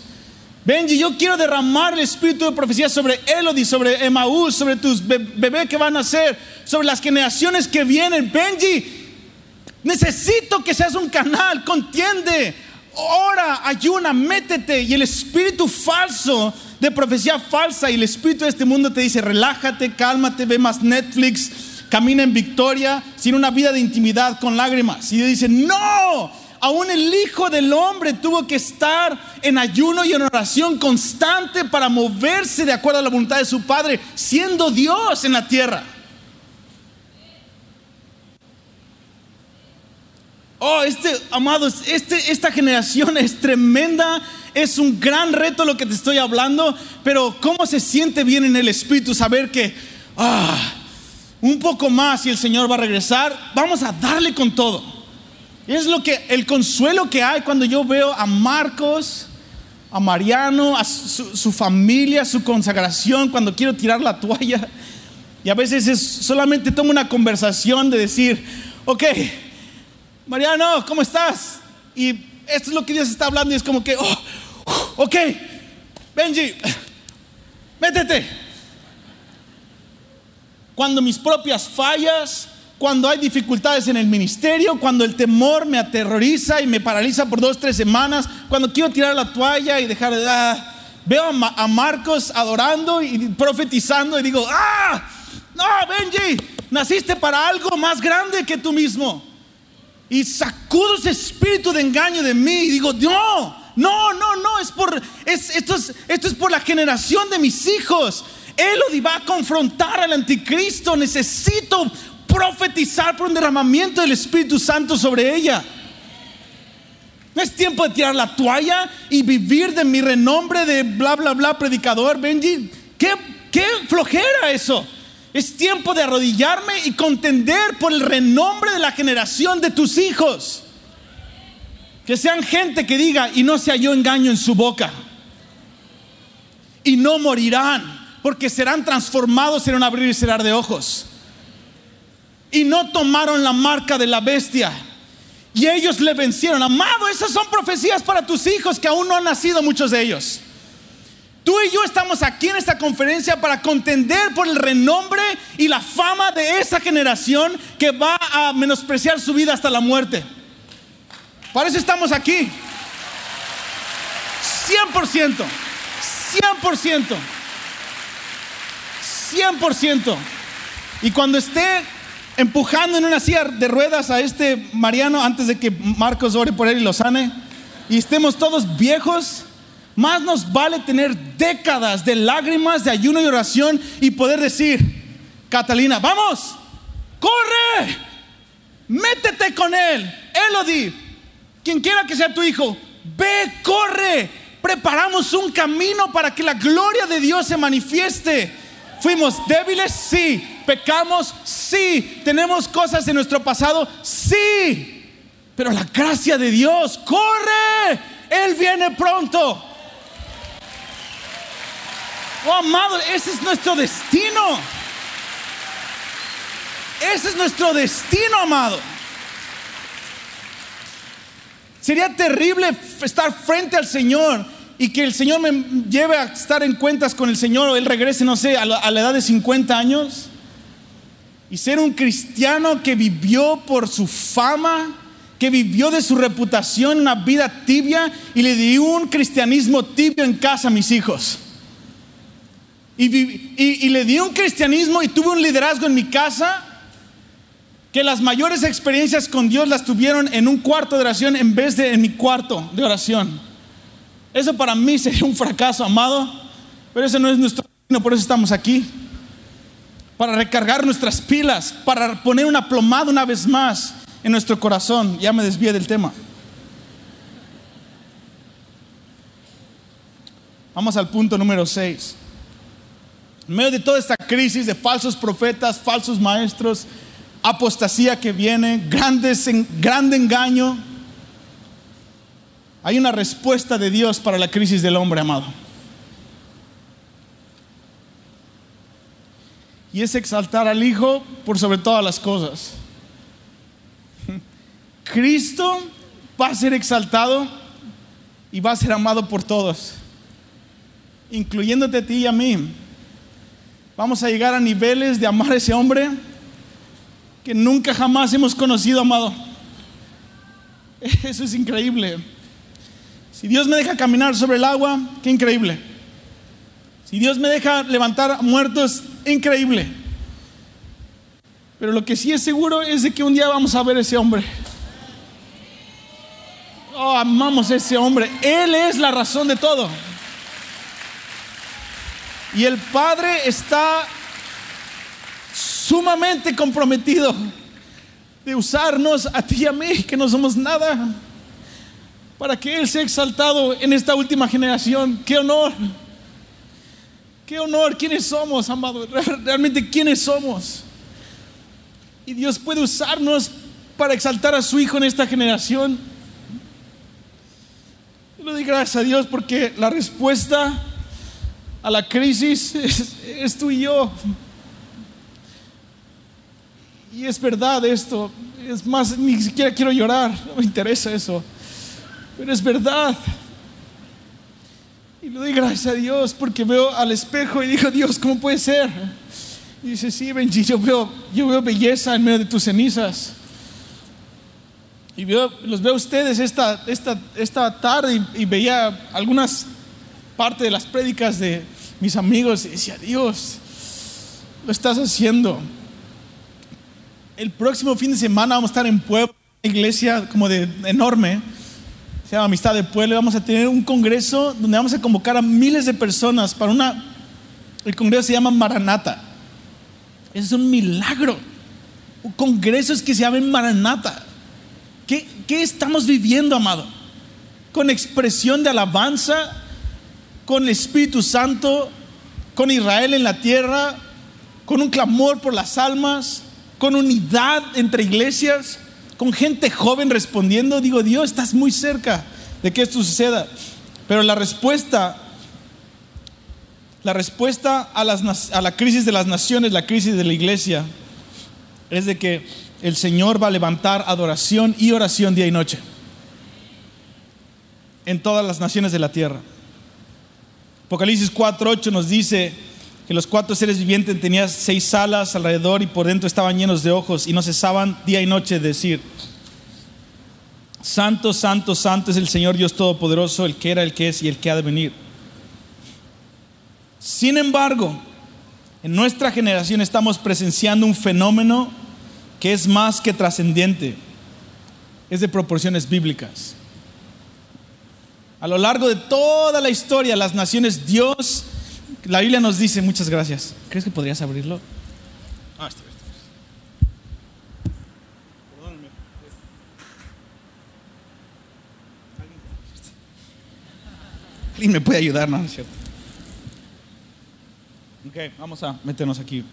Benji, yo quiero derramar el espíritu de profecía sobre Elodie, sobre Emaús, sobre tus bebés que van a ser, sobre las generaciones que vienen. Benji, necesito que seas un canal, contiende, ora, ayuna, métete. Y el espíritu falso de profecía falsa y el espíritu de este mundo te dice, relájate, cálmate, ve más Netflix, camina en victoria, sin una vida de intimidad con lágrimas. Y dice, no, Aún el Hijo del Hombre tuvo que estar en ayuno y en oración constante para moverse de acuerdo a la voluntad de su Padre, siendo Dios en la tierra. Oh, este, amados, este, esta generación es tremenda, es un gran reto lo que te estoy hablando, pero cómo se siente bien en el Espíritu saber que, ah, un poco más y el Señor va a regresar, vamos a darle con todo. Es lo que el consuelo que hay cuando yo veo a Marcos, a Mariano, a su, familia, su consagración, cuando quiero tirar la toalla. Y a veces es, solamente tomo una conversación de decir, ok, Mariano, ¿cómo estás? Y esto es lo que Dios está hablando y es como que, oh, ok, Benji, métete. Cuando mis propias fallas, cuando hay dificultades en el ministerio, cuando el temor me aterroriza y me paraliza por dos, tres semanas, cuando quiero tirar la toalla y dejar de... Ah, veo a, Marcos adorando y profetizando y digo, ah, no, Benji, naciste para algo más grande que tú mismo. Y sacudo ese espíritu de engaño de mí y digo, no, no, no, no, es por, esto, es, esto es por la generación de mis hijos. Elodie va a confrontar al anticristo. Necesito profetizar por un derramamiento del Espíritu Santo sobre ella. No es tiempo de tirar la toalla y vivir de mi renombre de bla, bla, bla, predicador, Benji. ¿Qué, qué flojera eso? Es tiempo de arrodillarme y contender por el renombre de la generación de tus hijos. Que sean gente que diga, y no se halló engaño en su boca. Y no morirán, porque serán transformados en un abrir y cerrar de ojos y no tomaron la marca de la bestia. Y ellos le vencieron. Amado, esas son profecías para tus hijos que aún no han nacido muchos de ellos. Tú y yo estamos aquí en esta conferencia para contender por el renombre y la fama de esa generación que va a menospreciar su vida hasta la muerte. Para eso estamos aquí. 100%. 100%. 100%. Y cuando esté empujando en una silla de ruedas a este Mariano antes de que Marcos ore por él y lo sane, y estemos todos viejos, más nos vale tener décadas de lágrimas, de ayuno y oración y poder decir, Catalina, vamos, corre, métete con él, Elodie, quien quiera que sea tu hijo, Ve, corre. Preparamos un camino para que la gloria de Dios se manifieste. Fuimos débiles, sí. Pecamos, sí. Tenemos cosas en nuestro pasado, sí. Pero la gracia de Dios, corre. Él viene pronto. Oh, amado, ese es nuestro destino. Ese es nuestro destino, amado. Sería terrible estar frente al Señor y que el Señor me lleve a estar en cuentas con el Señor o Él regrese, no sé, a la, a la edad de 50 años y ser un cristiano que vivió por su fama, que vivió de su reputación una vida tibia y le dio un cristianismo tibio en casa a mis hijos. Y, y- y le di un cristianismo y tuve un liderazgo en mi casa que las mayores experiencias con Dios las tuvieron en un cuarto de oración en vez de en mi cuarto de oración. Eso para mí sería un fracaso, amado, pero ese no es nuestro destino, por eso estamos aquí. Para recargar nuestras pilas, para poner una plomada una vez más en nuestro corazón. Ya me desvié del tema. Vamos al punto número 6. En medio de toda esta crisis de falsos profetas, falsos maestros, apostasía que viene, grandes, grande engaño, hay una respuesta de Dios para la crisis del hombre, amado. Y es exaltar al Hijo por sobre todas las cosas. Cristo va a ser exaltado y va a ser amado por todos, incluyéndote a ti y a mí. Vamos a llegar a niveles de amar a ese hombre que nunca jamás hemos conocido, amado. Eso es increíble. Si Dios me deja caminar sobre el agua, qué increíble. Si Dios me deja levantar muertos, increíble. Pero lo que sí es seguro es de que un día vamos a ver ese hombre. Oh, amamos a ese hombre. Él es la razón de todo. Y el Padre está sumamente comprometido de usarnos a ti y a mí, que no somos nada, para que Él sea exaltado en esta última generación. ¡Qué honor! ¡Qué honor! ¿Quiénes somos, amado? Realmente, ¿quiénes somos? Y Dios puede usarnos para exaltar a su Hijo en esta generación. Yo le doy gracias a Dios porque la respuesta a la crisis es, es tú y yo. Y es verdad esto. Es más, ni siquiera quiero llorar. No me interesa eso. Pero es verdad. Y le doy gracias a Dios porque veo al espejo y digo, Dios, ¿cómo puede ser? Y dice, sí, Benji, yo veo, yo veo belleza en medio de tus cenizas. Y veo, los veo a ustedes esta, esta, esta tarde y, veía algunas partes de las prédicas de mis amigos y decía, Dios, lo estás haciendo. El próximo fin de semana vamos a estar en Puebla, una iglesia como de enorme, se llama Amistad de Puebla, y vamos a tener un congreso donde vamos a convocar a miles de personas para una, el congreso se llama Maranata. Es un milagro. Congresos que se llamen Maranata. ¿Qué, ¿Qué estamos viviendo, amado? Con expresión de alabanza, con Espíritu Santo, con Israel en la tierra, con un clamor por las almas, con unidad entre iglesias, con gente joven respondiendo. Digo, Dios, estás muy cerca de que esto suceda. Pero la respuesta, la respuesta a, las, a la crisis de las naciones, la crisis de la iglesia, es de que el Señor va a levantar adoración y oración día y noche en todas las naciones de la tierra. Apocalipsis 4:8 nos dice que los cuatro seres vivientes tenían seis alas alrededor y por dentro estaban llenos de ojos y no cesaban día y noche de decir, Santo, santo, santo es el Señor Dios Todopoderoso, el que era, el que es y el que ha de venir. Sin embargo, en nuestra generación estamos presenciando un fenómeno que es más que trascendente, es de proporciones bíblicas. A lo largo de toda la historia, las naciones, Dios, la Biblia nos dice, muchas gracias. ¿Crees que podrías abrirlo? Ah, está bien. ¿Alguien me puede ayudar? No, no es cierto. Ok, vamos a meternos aquí.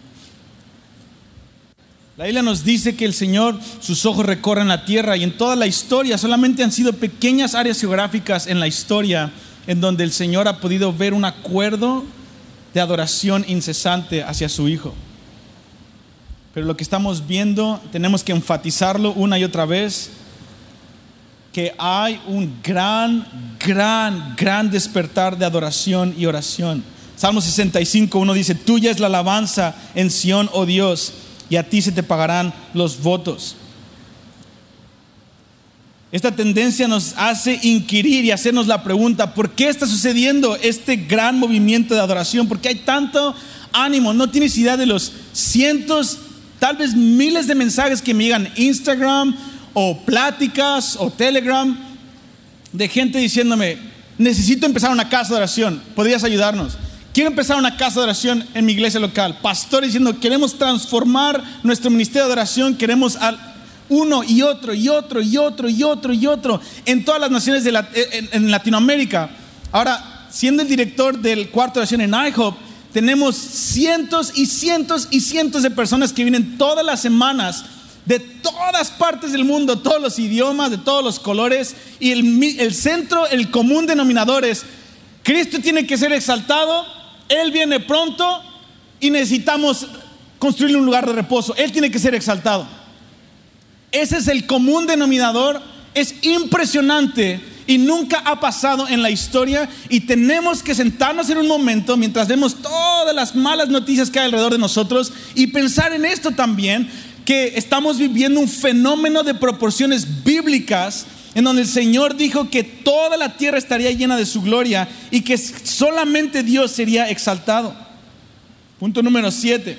La Biblia nos dice que el Señor, sus ojos recorren la tierra y en toda la historia solamente han sido pequeñas áreas geográficas en la historia en donde el Señor ha podido ver un acuerdo de adoración incesante hacia su Hijo. Pero lo que estamos viendo, tenemos que enfatizarlo una y otra vez, que hay un gran, gran, gran despertar de adoración y oración. Salmo 65, uno dice, tuya es la alabanza en Sión, oh Dios y a ti se te pagarán los votos. Esta tendencia nos hace inquirir y hacernos la pregunta, ¿por qué está sucediendo este gran movimiento de adoración? ¿Por qué hay tanto ánimo? No tienes idea de los cientos, tal vez miles de mensajes que me llegan Instagram o pláticas o Telegram de gente diciéndome, necesito empezar una casa de oración, ¿podrías ayudarnos? Quiero empezar una casa de oración en mi iglesia local. Pastor diciendo, queremos transformar nuestro ministerio de oración, queremos uno y otro y otro y otro y otro y otro en todas las naciones de en, Latinoamérica. Ahora, siendo el director del cuarto de oración en IHOP, tenemos cientos y cientos y cientos de personas que vienen todas las semanas de todas partes del mundo, todos los idiomas, de todos los colores, y el, el centro, el común denominador es, Cristo tiene que ser exaltado él viene pronto y necesitamos construirle un lugar de reposo. Él tiene que ser exaltado. Ese es el común denominador. Es impresionante y nunca ha pasado en la historia y tenemos que sentarnos en un momento mientras vemos todas las malas noticias que hay alrededor de nosotros y pensar en esto también, que estamos viviendo un fenómeno de proporciones bíblicas en donde el Señor dijo que toda la tierra estaría llena de su gloria y que solamente Dios sería exaltado. Punto número 7.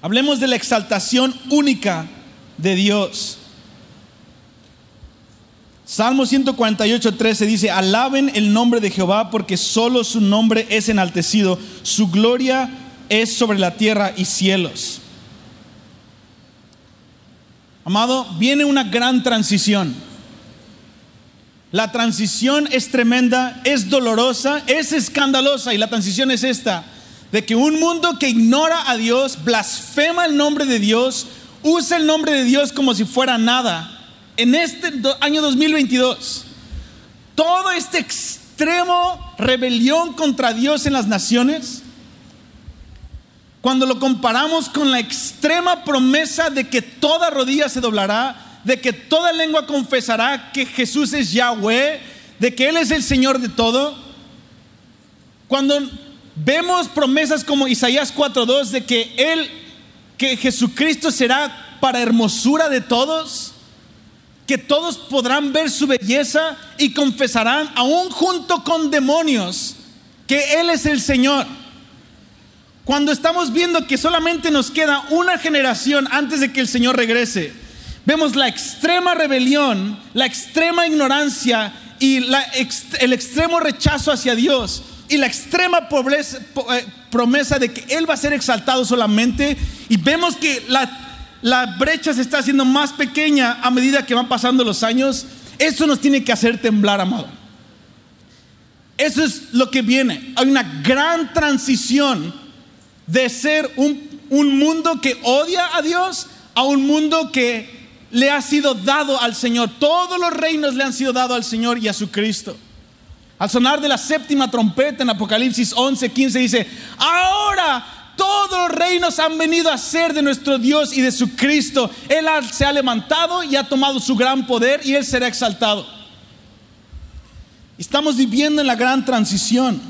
Hablemos de la exaltación única de Dios. Salmo 148, 13 dice, alaben el nombre de Jehová porque solo su nombre es enaltecido, su gloria es sobre la tierra y cielos. Amado, viene una gran transición. La transición es tremenda, es dolorosa, es escandalosa y la transición es esta, de que un mundo que ignora a Dios, blasfema el nombre de Dios, usa el nombre de Dios como si fuera nada. En este año 2022, todo este extremo rebelión contra Dios en las naciones, cuando lo comparamos con la extrema promesa de que toda rodilla se doblará, de que toda lengua confesará que Jesús es Yahweh, de que Él es el Señor de todo. Cuando vemos promesas como Isaías 4:2 de que Él, que Jesucristo será para hermosura de todos, que todos podrán ver su belleza y confesarán, aún junto con demonios, que Él es el Señor. Cuando estamos viendo que solamente nos queda una generación antes de que el Señor regrese, vemos la extrema rebelión, la extrema ignorancia y el extremo rechazo hacia Dios y la extrema eh, promesa de que Él va a ser exaltado solamente. Y vemos que la, la brecha se está haciendo más pequeña a medida que van pasando los años. Eso nos tiene que hacer temblar, amado. Eso es lo que viene. Hay una gran transición de ser un, un mundo que odia a Dios a un mundo que le ha sido dado al Señor. Todos los reinos le han sido dados al Señor y a su Cristo. Al sonar de la séptima trompeta en Apocalipsis 11, 15 dice, ahora todos los reinos han venido a ser de nuestro Dios y de su Cristo. Él se ha levantado y ha tomado su gran poder y Él será exaltado. Estamos viviendo en la gran transición.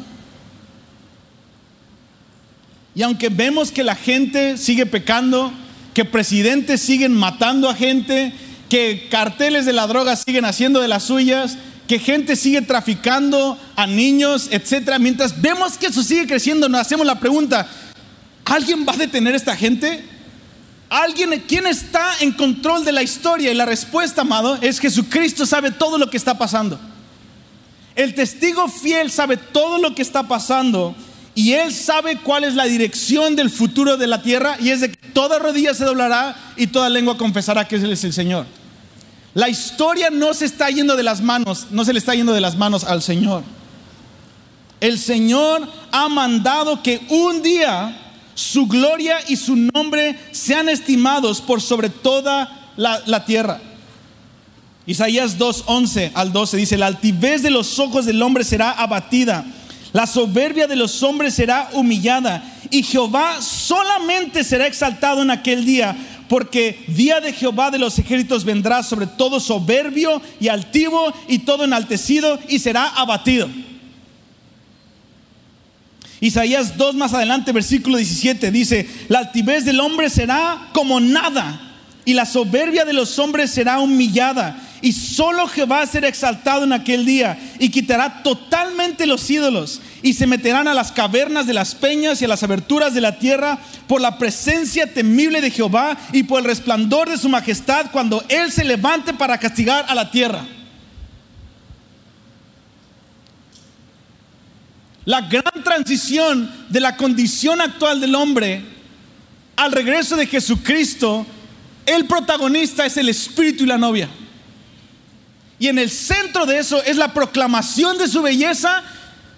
Y aunque vemos que la gente sigue pecando, que presidentes siguen matando a gente, que carteles de la droga siguen haciendo de las suyas, que gente sigue traficando a niños, etcétera. Mientras vemos que eso sigue creciendo, nos hacemos la pregunta: ¿alguien va a detener a esta gente? ¿Alguien, quién está en control de la historia? Y la respuesta, amado, es Jesucristo sabe todo lo que está pasando. El testigo fiel sabe todo lo que está pasando y Él sabe cuál es la dirección del futuro de la tierra y es de que toda rodilla se doblará y toda lengua confesará que Él es el Señor. La historia no se está yendo de las manos, no se le está yendo de las manos al Señor. el Señor ha mandado que un día su gloria y su nombre sean estimados por sobre toda la, la tierra. Isaías 2, 11 al 12 dice, la altivez de los ojos del hombre será abatida, la soberbia de los hombres será humillada, y Jehová solamente será exaltado en aquel día, porque día de Jehová de los ejércitos vendrá sobre todo soberbio y altivo y todo enaltecido, y será abatido. Isaías 2 más adelante, versículo 17, dice, la altivez del hombre será como nada, y la soberbia de los hombres será humillada y solo Jehová será exaltado en aquel día y quitará totalmente los ídolos y se meterán a las cavernas de las peñas y a las aberturas de la tierra por la presencia temible de Jehová y por el resplandor de su majestad cuando Él se levante para castigar a la tierra. La gran transición de la condición actual del hombre al regreso de Jesucristo, el protagonista es el espíritu y la novia. Y en el centro de eso es la proclamación de su belleza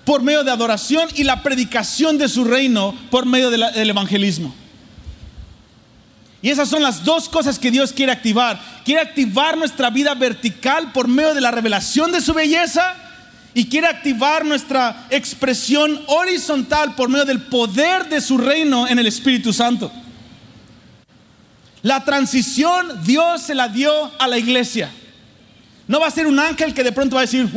por medio de adoración y la predicación de su reino por medio del evangelismo. Y esas son las dos cosas que Dios quiere activar. Quiere activar nuestra vida vertical por medio de la revelación de su belleza y quiere activar nuestra expresión horizontal por medio del poder de su reino en el Espíritu Santo. La transición Dios se la dio a la iglesia. No va a ser un ángel que de pronto va a decir,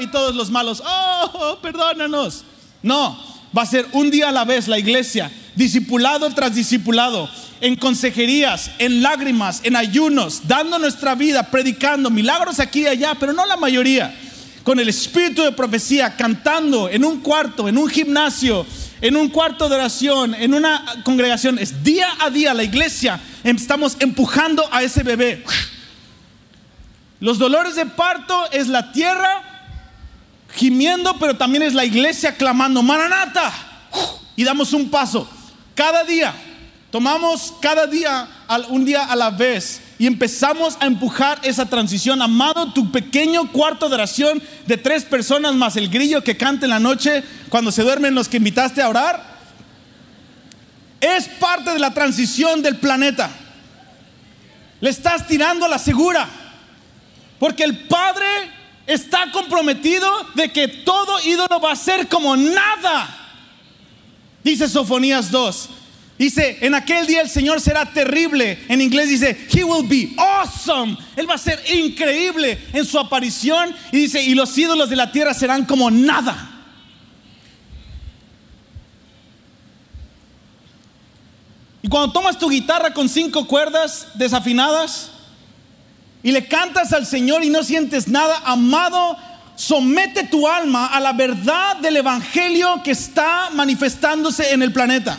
y todos los malos, oh, perdónanos. No, va a ser un día a la vez la iglesia, discipulado tras discipulado, en consejerías, en lágrimas, en ayunos, dando nuestra vida, predicando, milagros aquí y allá, pero no la mayoría. Con el espíritu de profecía, cantando en un cuarto, en un gimnasio, en un cuarto de oración, en una congregación. Es día a día la iglesia, estamos empujando a ese bebé los dolores de parto es la tierra gimiendo, pero también es la iglesia clamando, Maranata. Y damos un paso. Cada día, tomamos cada día, un día a la vez, y empezamos a empujar esa transición. Amado, tu pequeño cuarto de oración de tres personas más el grillo que canta en la noche cuando se duermen los que invitaste a orar, es parte de la transición del planeta. Le estás tirando a la segura. Porque el Padre está comprometido de que todo ídolo va a ser como nada. Dice Sofonías 2. Dice, en aquel día el Señor será terrible. En inglés dice, He will be awesome. Él va a ser increíble en su aparición. Y dice, y los ídolos de la tierra serán como nada. Y cuando tomas tu guitarra con cinco cuerdas desafinadas, y le cantas al Señor y no sientes nada, amado, somete tu alma a la verdad del Evangelio que está manifestándose en el planeta.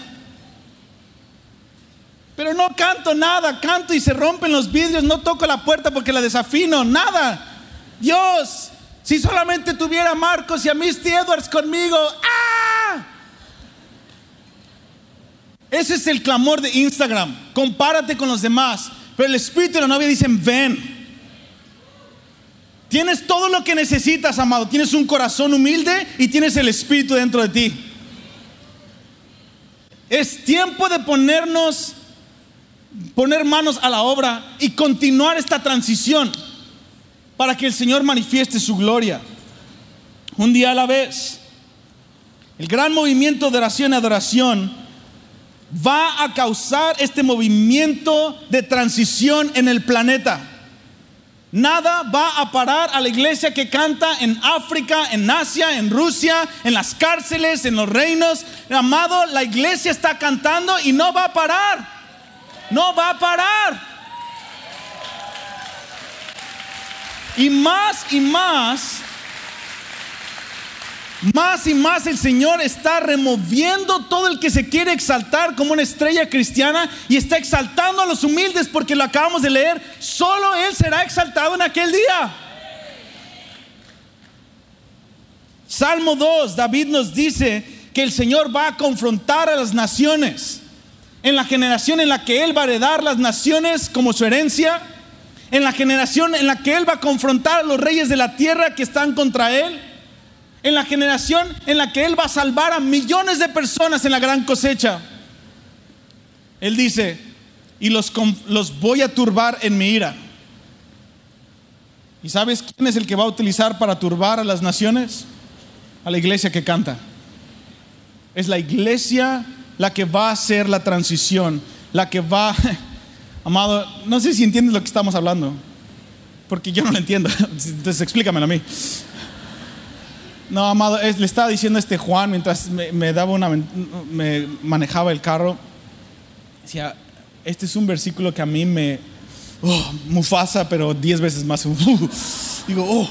Pero no canto nada, canto y se rompen los vidrios, no toco la puerta porque la desafino, nada. Dios, si solamente tuviera a Marcos y a Misty Edwards conmigo, ¡ah! Ese es el clamor de Instagram. Compárate con los demás. Pero el espíritu y la novia dicen, ven. Tienes todo lo que necesitas, amado. Tienes un corazón humilde y tienes el espíritu dentro de ti. Es tiempo de ponernos, poner manos a la obra y continuar esta transición para que el Señor manifieste su gloria. Un día a la vez. El gran movimiento de oración y adoración va a causar este movimiento de transición en el planeta. Nada va a parar a la iglesia que canta en África, en Asia, en Rusia, en las cárceles, en los reinos. Amado, la iglesia está cantando y no va a parar. No va a parar. Y más y más más y más el Señor está removiendo todo el que se quiere exaltar como una estrella cristiana y está exaltando a los humildes porque lo acabamos de leer. Solo Él será exaltado en aquel día. Salmo 2, David nos dice que el Señor va a confrontar a las naciones. En la generación en la que Él va a heredar las naciones como su herencia. En la generación en la que Él va a confrontar a los reyes de la tierra que están contra Él En la generación en la que Él va a salvar a millones de personas en la gran cosecha. Él dice, y los, los voy a turbar en mi ira. ¿Y sabes quién es el que va a utilizar para turbar a las naciones? A la iglesia que canta. Es la iglesia la que va a hacer la transición, la que va, amado, no sé si entiendes lo que estamos hablando, porque yo no lo entiendo, entonces explícamelo a mí. No, amado, le estaba diciendo a este Juan mientras me, daba una, me manejaba el carro, decía, este es un versículo que a mí me, oh, Mufasa, pero diez veces más. digo, oh.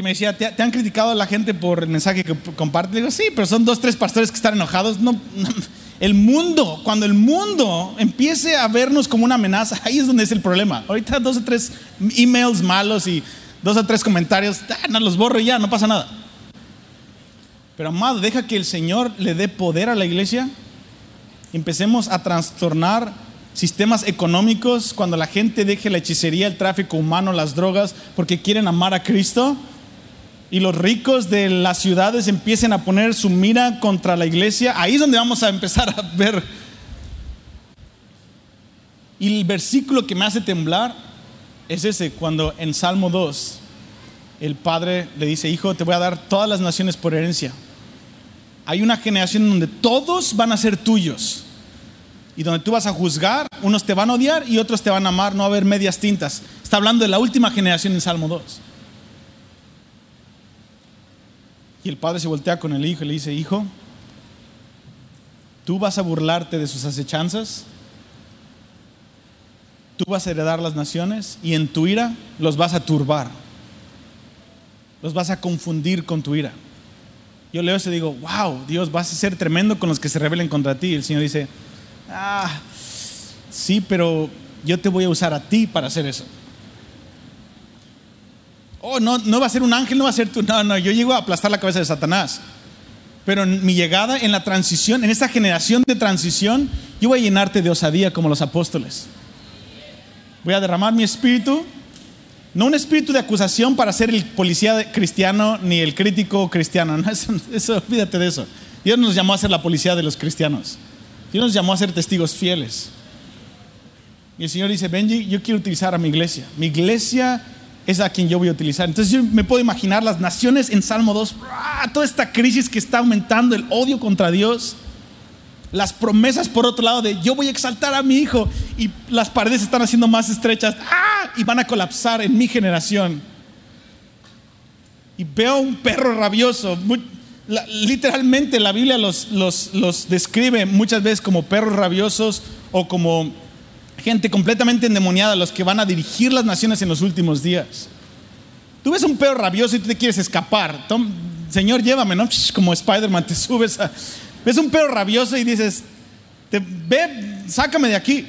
Porque me decía, ¿te, han criticado a la gente por el mensaje que comparte? Digo, sí, pero son dos, tres pastores que están enojados. No, el mundo, cuando el mundo empiece a vernos como una amenaza, ahí es donde es el problema. Ahorita dos o tres emails malos y dos o tres comentarios, ah, no los borro y ya, no pasa nada. Pero amado, deja que el Señor le dé poder a la iglesia empecemos a trastornar sistemas económicos cuando la gente deje la hechicería, el tráfico humano, las drogas, porque quieren amar a Cristo. Y los ricos de las ciudades empiecen a poner su mira contra la iglesia. Ahí es donde vamos a empezar a ver. Y el versículo que me hace temblar es ese, cuando en Salmo 2 el Padre le dice, hijo, te voy a dar todas las naciones por herencia hay una generación donde todos van a ser tuyos. Y donde tú vas a juzgar, unos te van a odiar y otros te van a amar, no va a haber medias tintas. Está hablando de la última generación en Salmo 2. Y el padre se voltea con el hijo y le dice, hijo, tú vas a burlarte de sus acechanzas, tú vas a heredar las naciones y en tu ira los vas a turbar, los vas a confundir con tu ira. Yo leo eso y digo, wow, Dios, vas a ser tremendo con los que se rebelen contra ti. el Señor dice, ah, sí, pero yo te voy a usar a ti para hacer eso. Oh, no, no va a ser un ángel, no va a ser tú. No, no, yo llego a aplastar la cabeza de Satanás. Pero en mi llegada, en la transición, en esta generación de transición, yo voy a llenarte de osadía como los apóstoles. Voy a derramar mi espíritu no un espíritu de acusación para ser el policía cristiano ni el crítico cristiano. eso, olvídate de eso. Dios nos llamó a ser la policía de los cristianos. Dios nos llamó a ser testigos fieles. Y el Señor dice, Benji, yo quiero utilizar a mi iglesia. Mi iglesia es a quien yo voy a utilizar. Entonces yo me puedo imaginar las naciones en Salmo 2, toda esta crisis que está aumentando, el odio contra Dios. Las promesas por otro lado de yo voy a exaltar a mi hijo y las paredes están haciendo más estrechas ¡ah! y van a colapsar en mi generación. Y veo un perro rabioso. literalmente la Biblia los, los, los describe muchas veces como perros rabiosos o como gente completamente endemoniada, los que van a dirigir las naciones en los últimos días. Tú ves un perro rabioso y tú te quieres escapar. Señor, llévame, ¿no? Como Spider-Man, te subes a, Ves un perro rabioso y dices, ve, sácame de aquí.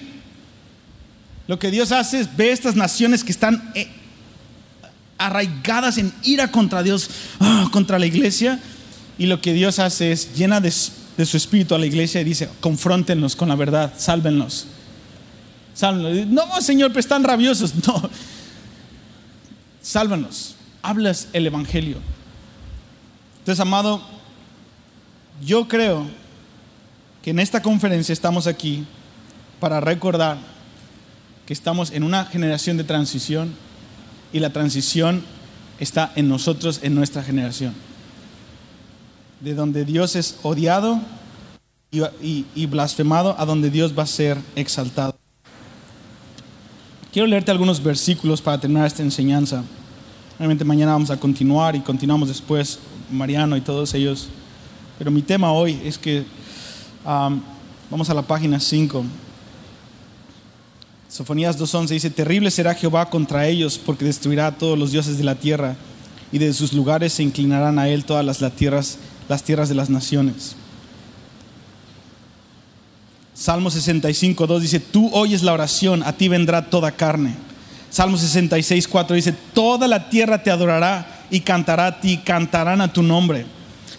Lo que Dios hace es ve estas naciones que están eh, arraigadas en ira contra Dios, ah, contra la iglesia. Y lo que Dios hace es llena de, su espíritu a la iglesia y dice, confróntenos con la verdad, sálvenlos. No, Señor, pero están rabiosos. No. Sálvanos. Hablas el Evangelio. Entonces, amado, yo creo que en esta conferencia estamos aquí para recordar que estamos en una generación de transición y la transición está en nosotros, en nuestra generación. De donde Dios es odiado y, blasfemado a donde Dios va a ser exaltado. Quiero leerte algunos versículos para terminar esta enseñanza. Obviamente mañana vamos a continuar y continuamos después, Mariano y todos ellos. Pero mi tema hoy es que vamos a la página 5. Sofonías 2.11 dice, terrible será Jehová contra ellos porque destruirá a todos los dioses de la tierra y de sus lugares se inclinarán a él todas las, tierras, las tierras de las naciones. Salmo 65.2 dice, tú oyes la oración, a ti vendrá toda carne. Salmo 66.4 dice, toda la tierra te adorará y cantará a ti, cantarán a tu nombre.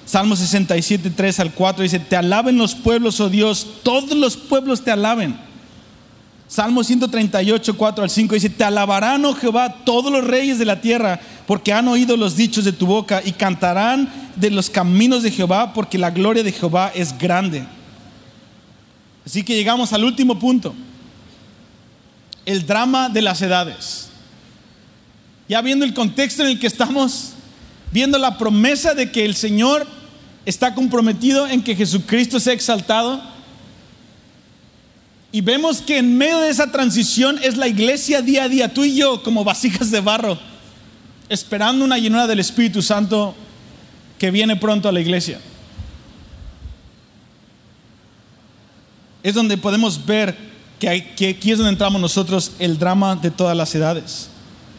Salmo 67, 3 al 4 dice, te alaben los pueblos, oh Dios, todos los pueblos te alaben. Salmo 138, 4 al 5 dice, te alabarán, oh Jehová, todos los reyes de la tierra, porque han oído los dichos de tu boca y cantarán de los caminos de Jehová, porque la gloria de Jehová es grande. Así que llegamos al último punto, el drama de las edades. Ya viendo el contexto en el que estamos, viendo la promesa de que el Señor está comprometido en que Jesucristo sea exaltado, y vemos que en medio de esa transición es la iglesia día a día, tú y yo como vasijas de barro, esperando una llenura del Espíritu Santo que viene pronto a la iglesia. Es donde podemos ver que, aquí es donde entramos nosotros el drama de todas las edades.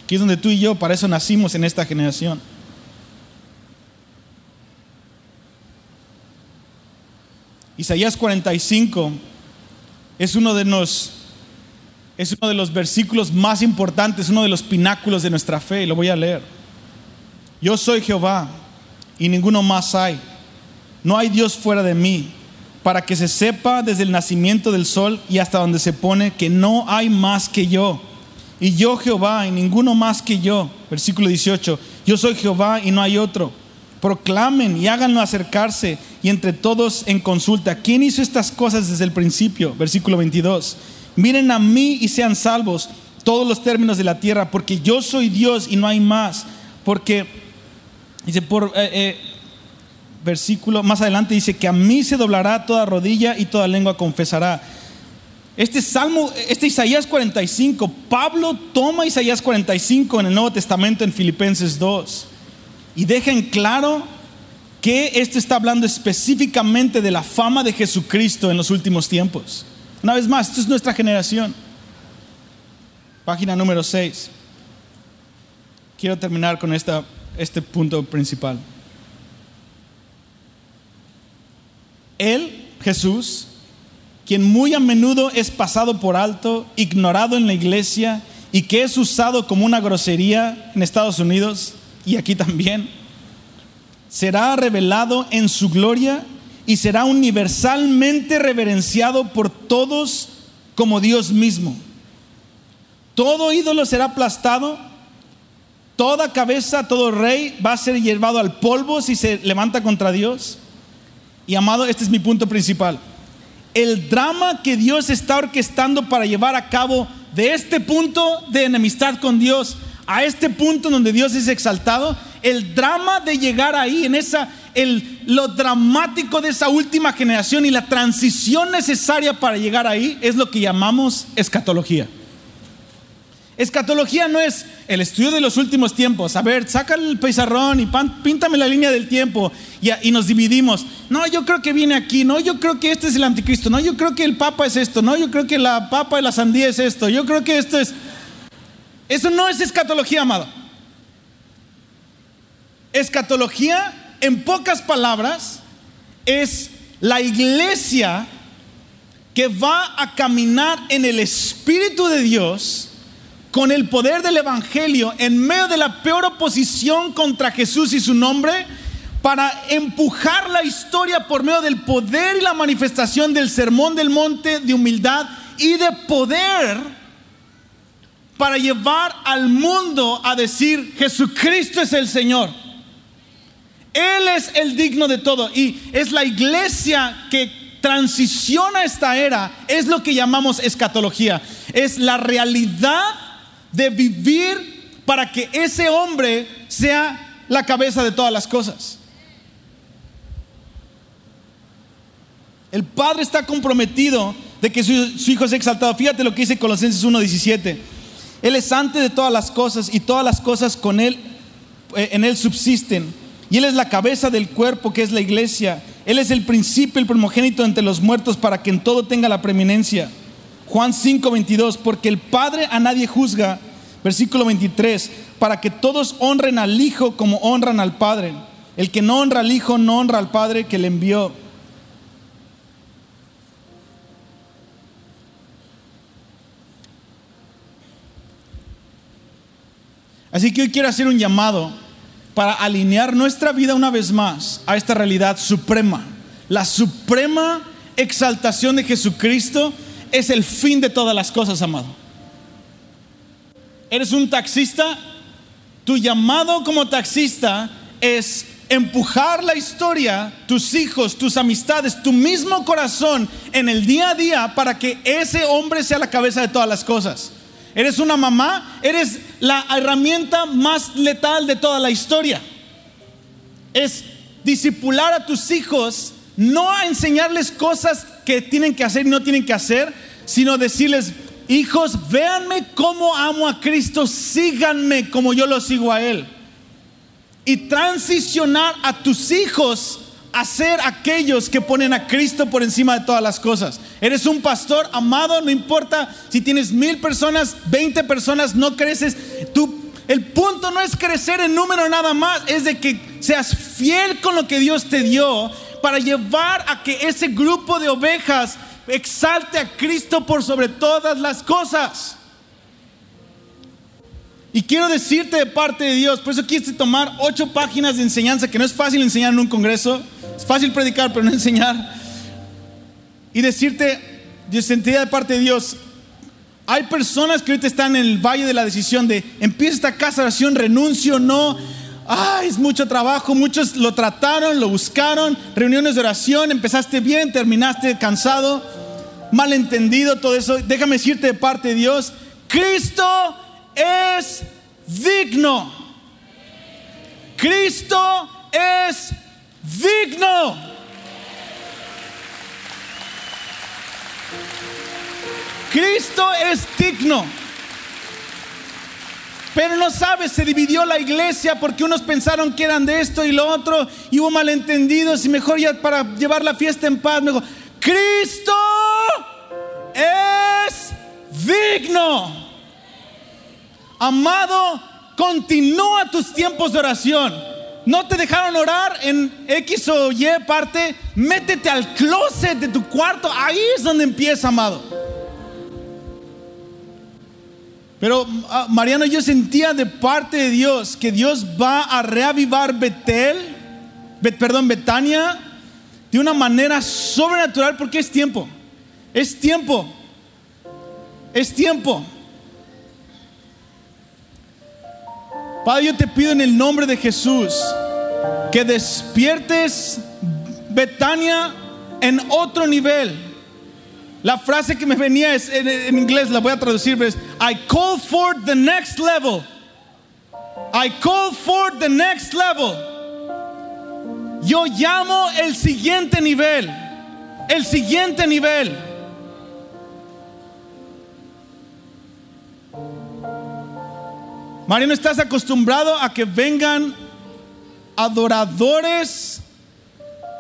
Aquí es donde tú y yo, para eso nacimos en esta generación. Isaías 45 es uno de los, es uno de los versículos más importantes, uno de los pináculos de nuestra fe, y lo voy a leer. Yo soy Jehová y ninguno más hay. No hay Dios fuera de mí, para que se sepa desde el nacimiento del sol y hasta donde se pone que no hay más que yo. Y yo Jehová y ninguno más que yo. Versículo 18. Yo soy Jehová y no hay otro proclamen y háganlo acercarse y entre todos en consulta. ¿Quién hizo estas cosas desde el principio? Versículo 22. Miren a mí y sean salvos todos los términos de la tierra, porque yo soy Dios y no hay más. Porque, dice, por, eh, eh, versículo más adelante dice que a mí se doblará toda rodilla y toda lengua confesará. Este Salmo, este Isaías 45, Pablo toma Isaías 45 en el Nuevo Testamento en Filipenses 2 y dejen claro que esto está hablando específicamente de la fama de Jesucristo en los últimos tiempos. Una vez más, esto es nuestra generación. Página número 6. Quiero terminar con esta, este punto principal. Él, Jesús, quien muy a menudo es pasado por alto, ignorado en la iglesia y que es usado como una grosería en Estados Unidos, y aquí también, será revelado en su gloria y será universalmente reverenciado por todos como Dios mismo. Todo ídolo será aplastado, toda cabeza, todo rey va a ser llevado al polvo si se levanta contra Dios. Y amado, este es mi punto principal. El drama que Dios está orquestando para llevar a cabo de este punto de enemistad con Dios a este punto donde Dios es exaltado, el drama de llegar ahí, en esa, el, lo dramático de esa última generación y la transición necesaria para llegar ahí es lo que llamamos escatología. Escatología no es el estudio de los últimos tiempos. A ver, saca el pizarrón y píntame la línea del tiempo y, y, nos dividimos. No, yo creo que viene aquí. No, yo creo que este es el anticristo. No, yo creo que el papa es esto. No, yo creo que la papa de la sandía es esto. Yo creo que esto es... Eso no es escatología, amado. Escatología, en pocas palabras, es la iglesia que va a caminar en el Espíritu de Dios con el poder del Evangelio en medio de la peor oposición contra Jesús y su nombre para empujar la historia por medio del poder y la manifestación del sermón del monte de humildad y de poder para llevar al mundo a decir, Jesucristo es el Señor. Él es el digno de todo. Y es la iglesia que transiciona esta era. Es lo que llamamos escatología. Es la realidad de vivir para que ese hombre sea la cabeza de todas las cosas. El Padre está comprometido de que su, Hijo sea exaltado. Fíjate lo que dice Colosenses 1.17. Él es antes de todas las cosas y todas las cosas con Él, eh, en Él subsisten. Y Él es la cabeza del cuerpo que es la iglesia. Él es el principio, el primogénito entre los muertos para que en todo tenga la preeminencia. Juan 5, 22, porque el Padre a nadie juzga. Versículo 23, para que todos honren al Hijo como honran al Padre. El que no honra al Hijo no honra al Padre que le envió. Así que hoy quiero hacer un llamado para alinear nuestra vida una vez más a esta realidad suprema, la suprema exaltación de Jesucristo es el fin de todas las cosas, amado. Eres un taxista, tu llamado como taxista es empujar la historia, tus hijos, tus amistades, tu mismo corazón en el día a día para que ese hombre sea la cabeza de todas las cosas. Eres una mamá, eres la herramienta más letal de toda la historia. Es disipular a tus hijos, no a enseñarles cosas que tienen que hacer y no tienen que hacer, sino decirles, hijos, véanme cómo amo a Cristo, síganme como yo lo sigo a Él. Y transicionar a tus hijos a ser aquellos que ponen a Cristo por encima de todas las cosas. Eres un pastor amado, no importa si tienes mil personas, veinte personas, no creces. Tú, el punto no es crecer en número nada más, es de que seas fiel con lo que Dios te dio para llevar a que ese grupo de ovejas exalte a Cristo por sobre todas las cosas. Y quiero decirte de parte de Dios, por eso quise tomar ocho páginas de enseñanza, que no es fácil enseñar en un congreso, es fácil predicar, pero no enseñar. Y decirte, de sentida de parte de Dios, hay personas que ahorita están en el valle de la decisión de, empieza esta casa oración, renuncio, no. Ay, es mucho trabajo, muchos lo trataron, lo buscaron, reuniones de oración, empezaste bien, terminaste cansado, malentendido, todo eso. Déjame decirte de parte de Dios, Cristo es digno. Cristo es digno. Cristo es digno. Pero no sabes, se dividió la iglesia porque unos pensaron que eran de esto y lo otro y hubo malentendidos y mejor ya para llevar la fiesta en paz, mejor. Cristo es digno. Amado, continúa tus tiempos de oración. No te dejaron orar en X o Y parte, métete al closet de tu cuarto. Ahí es donde empieza, amado. Pero ah, Mariano, yo sentía de parte de Dios que Dios va a reavivar Betel, perdón, Betania, de una manera sobrenatural porque es tiempo. Es tiempo. Es tiempo. Padre, yo te pido en el nombre de Jesús que despiertes Betania en otro nivel. La frase que me venía es en, inglés, la voy a traducir, es I call for the next level. I call for the next level. Yo llamo el siguiente nivel. El siguiente nivel. Mariano, ¿estás acostumbrado a que vengan adoradores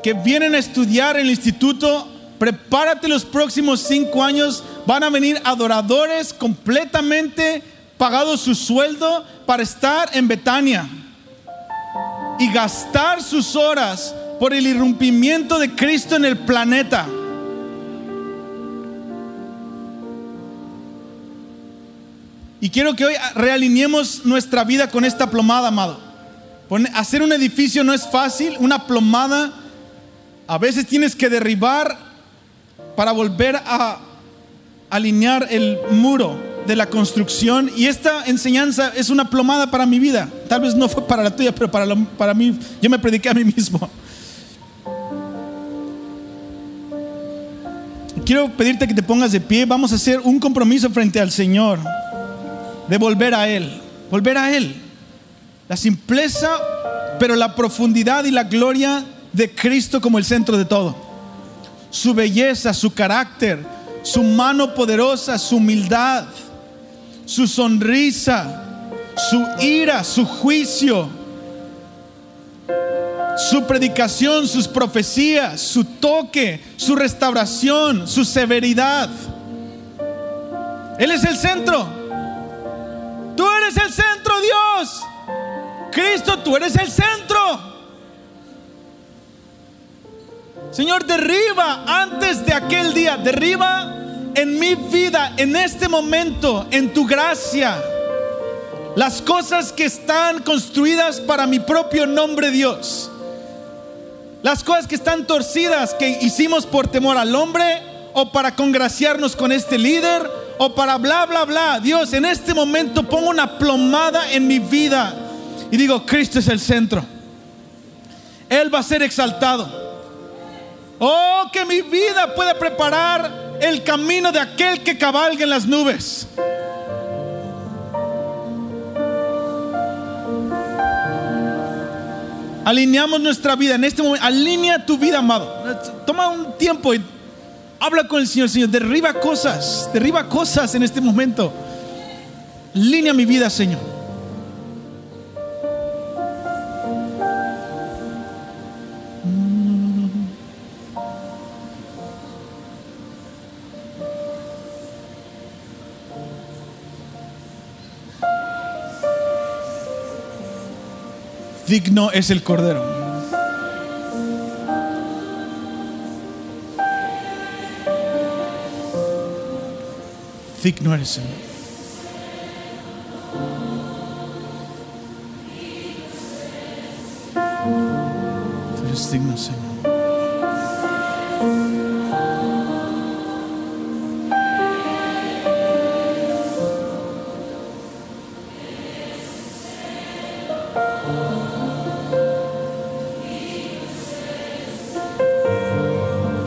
que vienen a estudiar en el instituto? Prepárate los próximos cinco años. Van a venir adoradores completamente pagados su sueldo para estar en Betania y gastar sus horas por el irrumpimiento de Cristo en el planeta. Y quiero que hoy realineemos nuestra vida con esta plomada, amado. Hacer un edificio no es fácil, una plomada a veces tienes que derribar para volver a alinear el muro de la construcción. Y esta enseñanza es una plomada para mi vida. Tal vez no fue para la tuya, pero para, para mí, yo me prediqué a mí mismo. Quiero pedirte que te pongas de pie. Vamos a hacer un compromiso frente al Señor de volver a Él, volver a Él. La simpleza, pero la profundidad y la gloria de Cristo como el centro de todo. Su belleza, su carácter, su mano poderosa, su humildad, su sonrisa, su ira, su juicio, su predicación, sus profecías, su toque, su restauración, su severidad. Él es el centro. Tú eres el centro, Dios. Cristo, tú eres el centro. Señor, derriba antes de aquel día, derriba en mi vida, en este momento, en tu gracia, las cosas que están construidas para mi propio nombre, Dios. Las cosas que están torcidas, que hicimos por temor al hombre o para congraciarnos con este líder o para bla, bla, bla. Dios, en este momento pongo una plomada en mi vida y digo, Cristo es el centro. Él va a ser exaltado. Oh, que mi vida pueda preparar el camino de aquel que cabalga en las nubes. Alineamos nuestra vida en este momento. Alinea tu vida, amado. Toma un tiempo y habla con el Señor. Señor, derriba cosas. Derriba cosas en este momento. Alinea mi vida, Señor. Digno es el Cordero. Digno eres, Señor. Tú eres digno, Señor.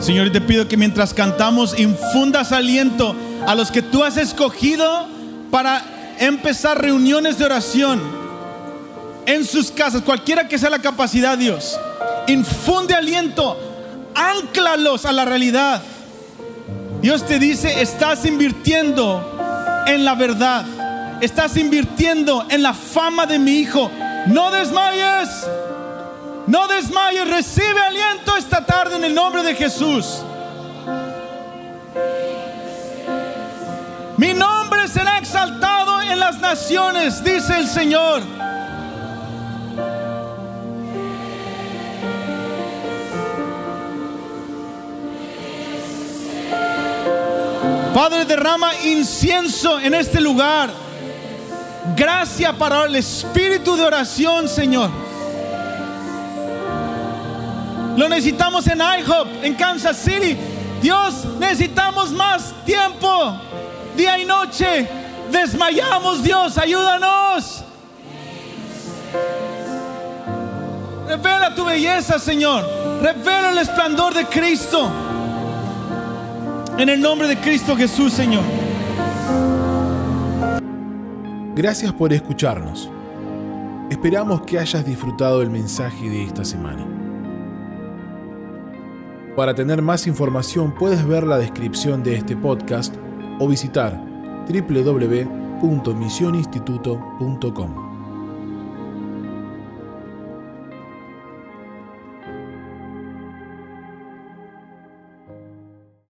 Señor, te pido que mientras cantamos infundas aliento a los que tú has escogido para empezar reuniones de oración en sus casas, cualquiera que sea la capacidad, Dios. Infunde aliento, anclalos a la realidad. Dios te dice, estás invirtiendo en la verdad, estás invirtiendo en la fama de mi hijo. No desmayes. No desmayes, recibe aliento esta tarde en el nombre de Jesús. Mi nombre será exaltado en las naciones, dice el Señor. Padre, derrama incienso en este lugar. Gracias para el espíritu de oración, Señor. Lo necesitamos en IHOP, en Kansas City. Dios, necesitamos más tiempo, día y noche. Desmayamos, Dios, ayúdanos. Revela tu belleza, Señor. Revela el esplendor de Cristo. En el nombre de Cristo Jesús, Señor. Gracias por escucharnos. Esperamos que hayas disfrutado el mensaje de esta semana. Para tener más información puedes ver la descripción de este podcast o visitar www.misioninstituto.com.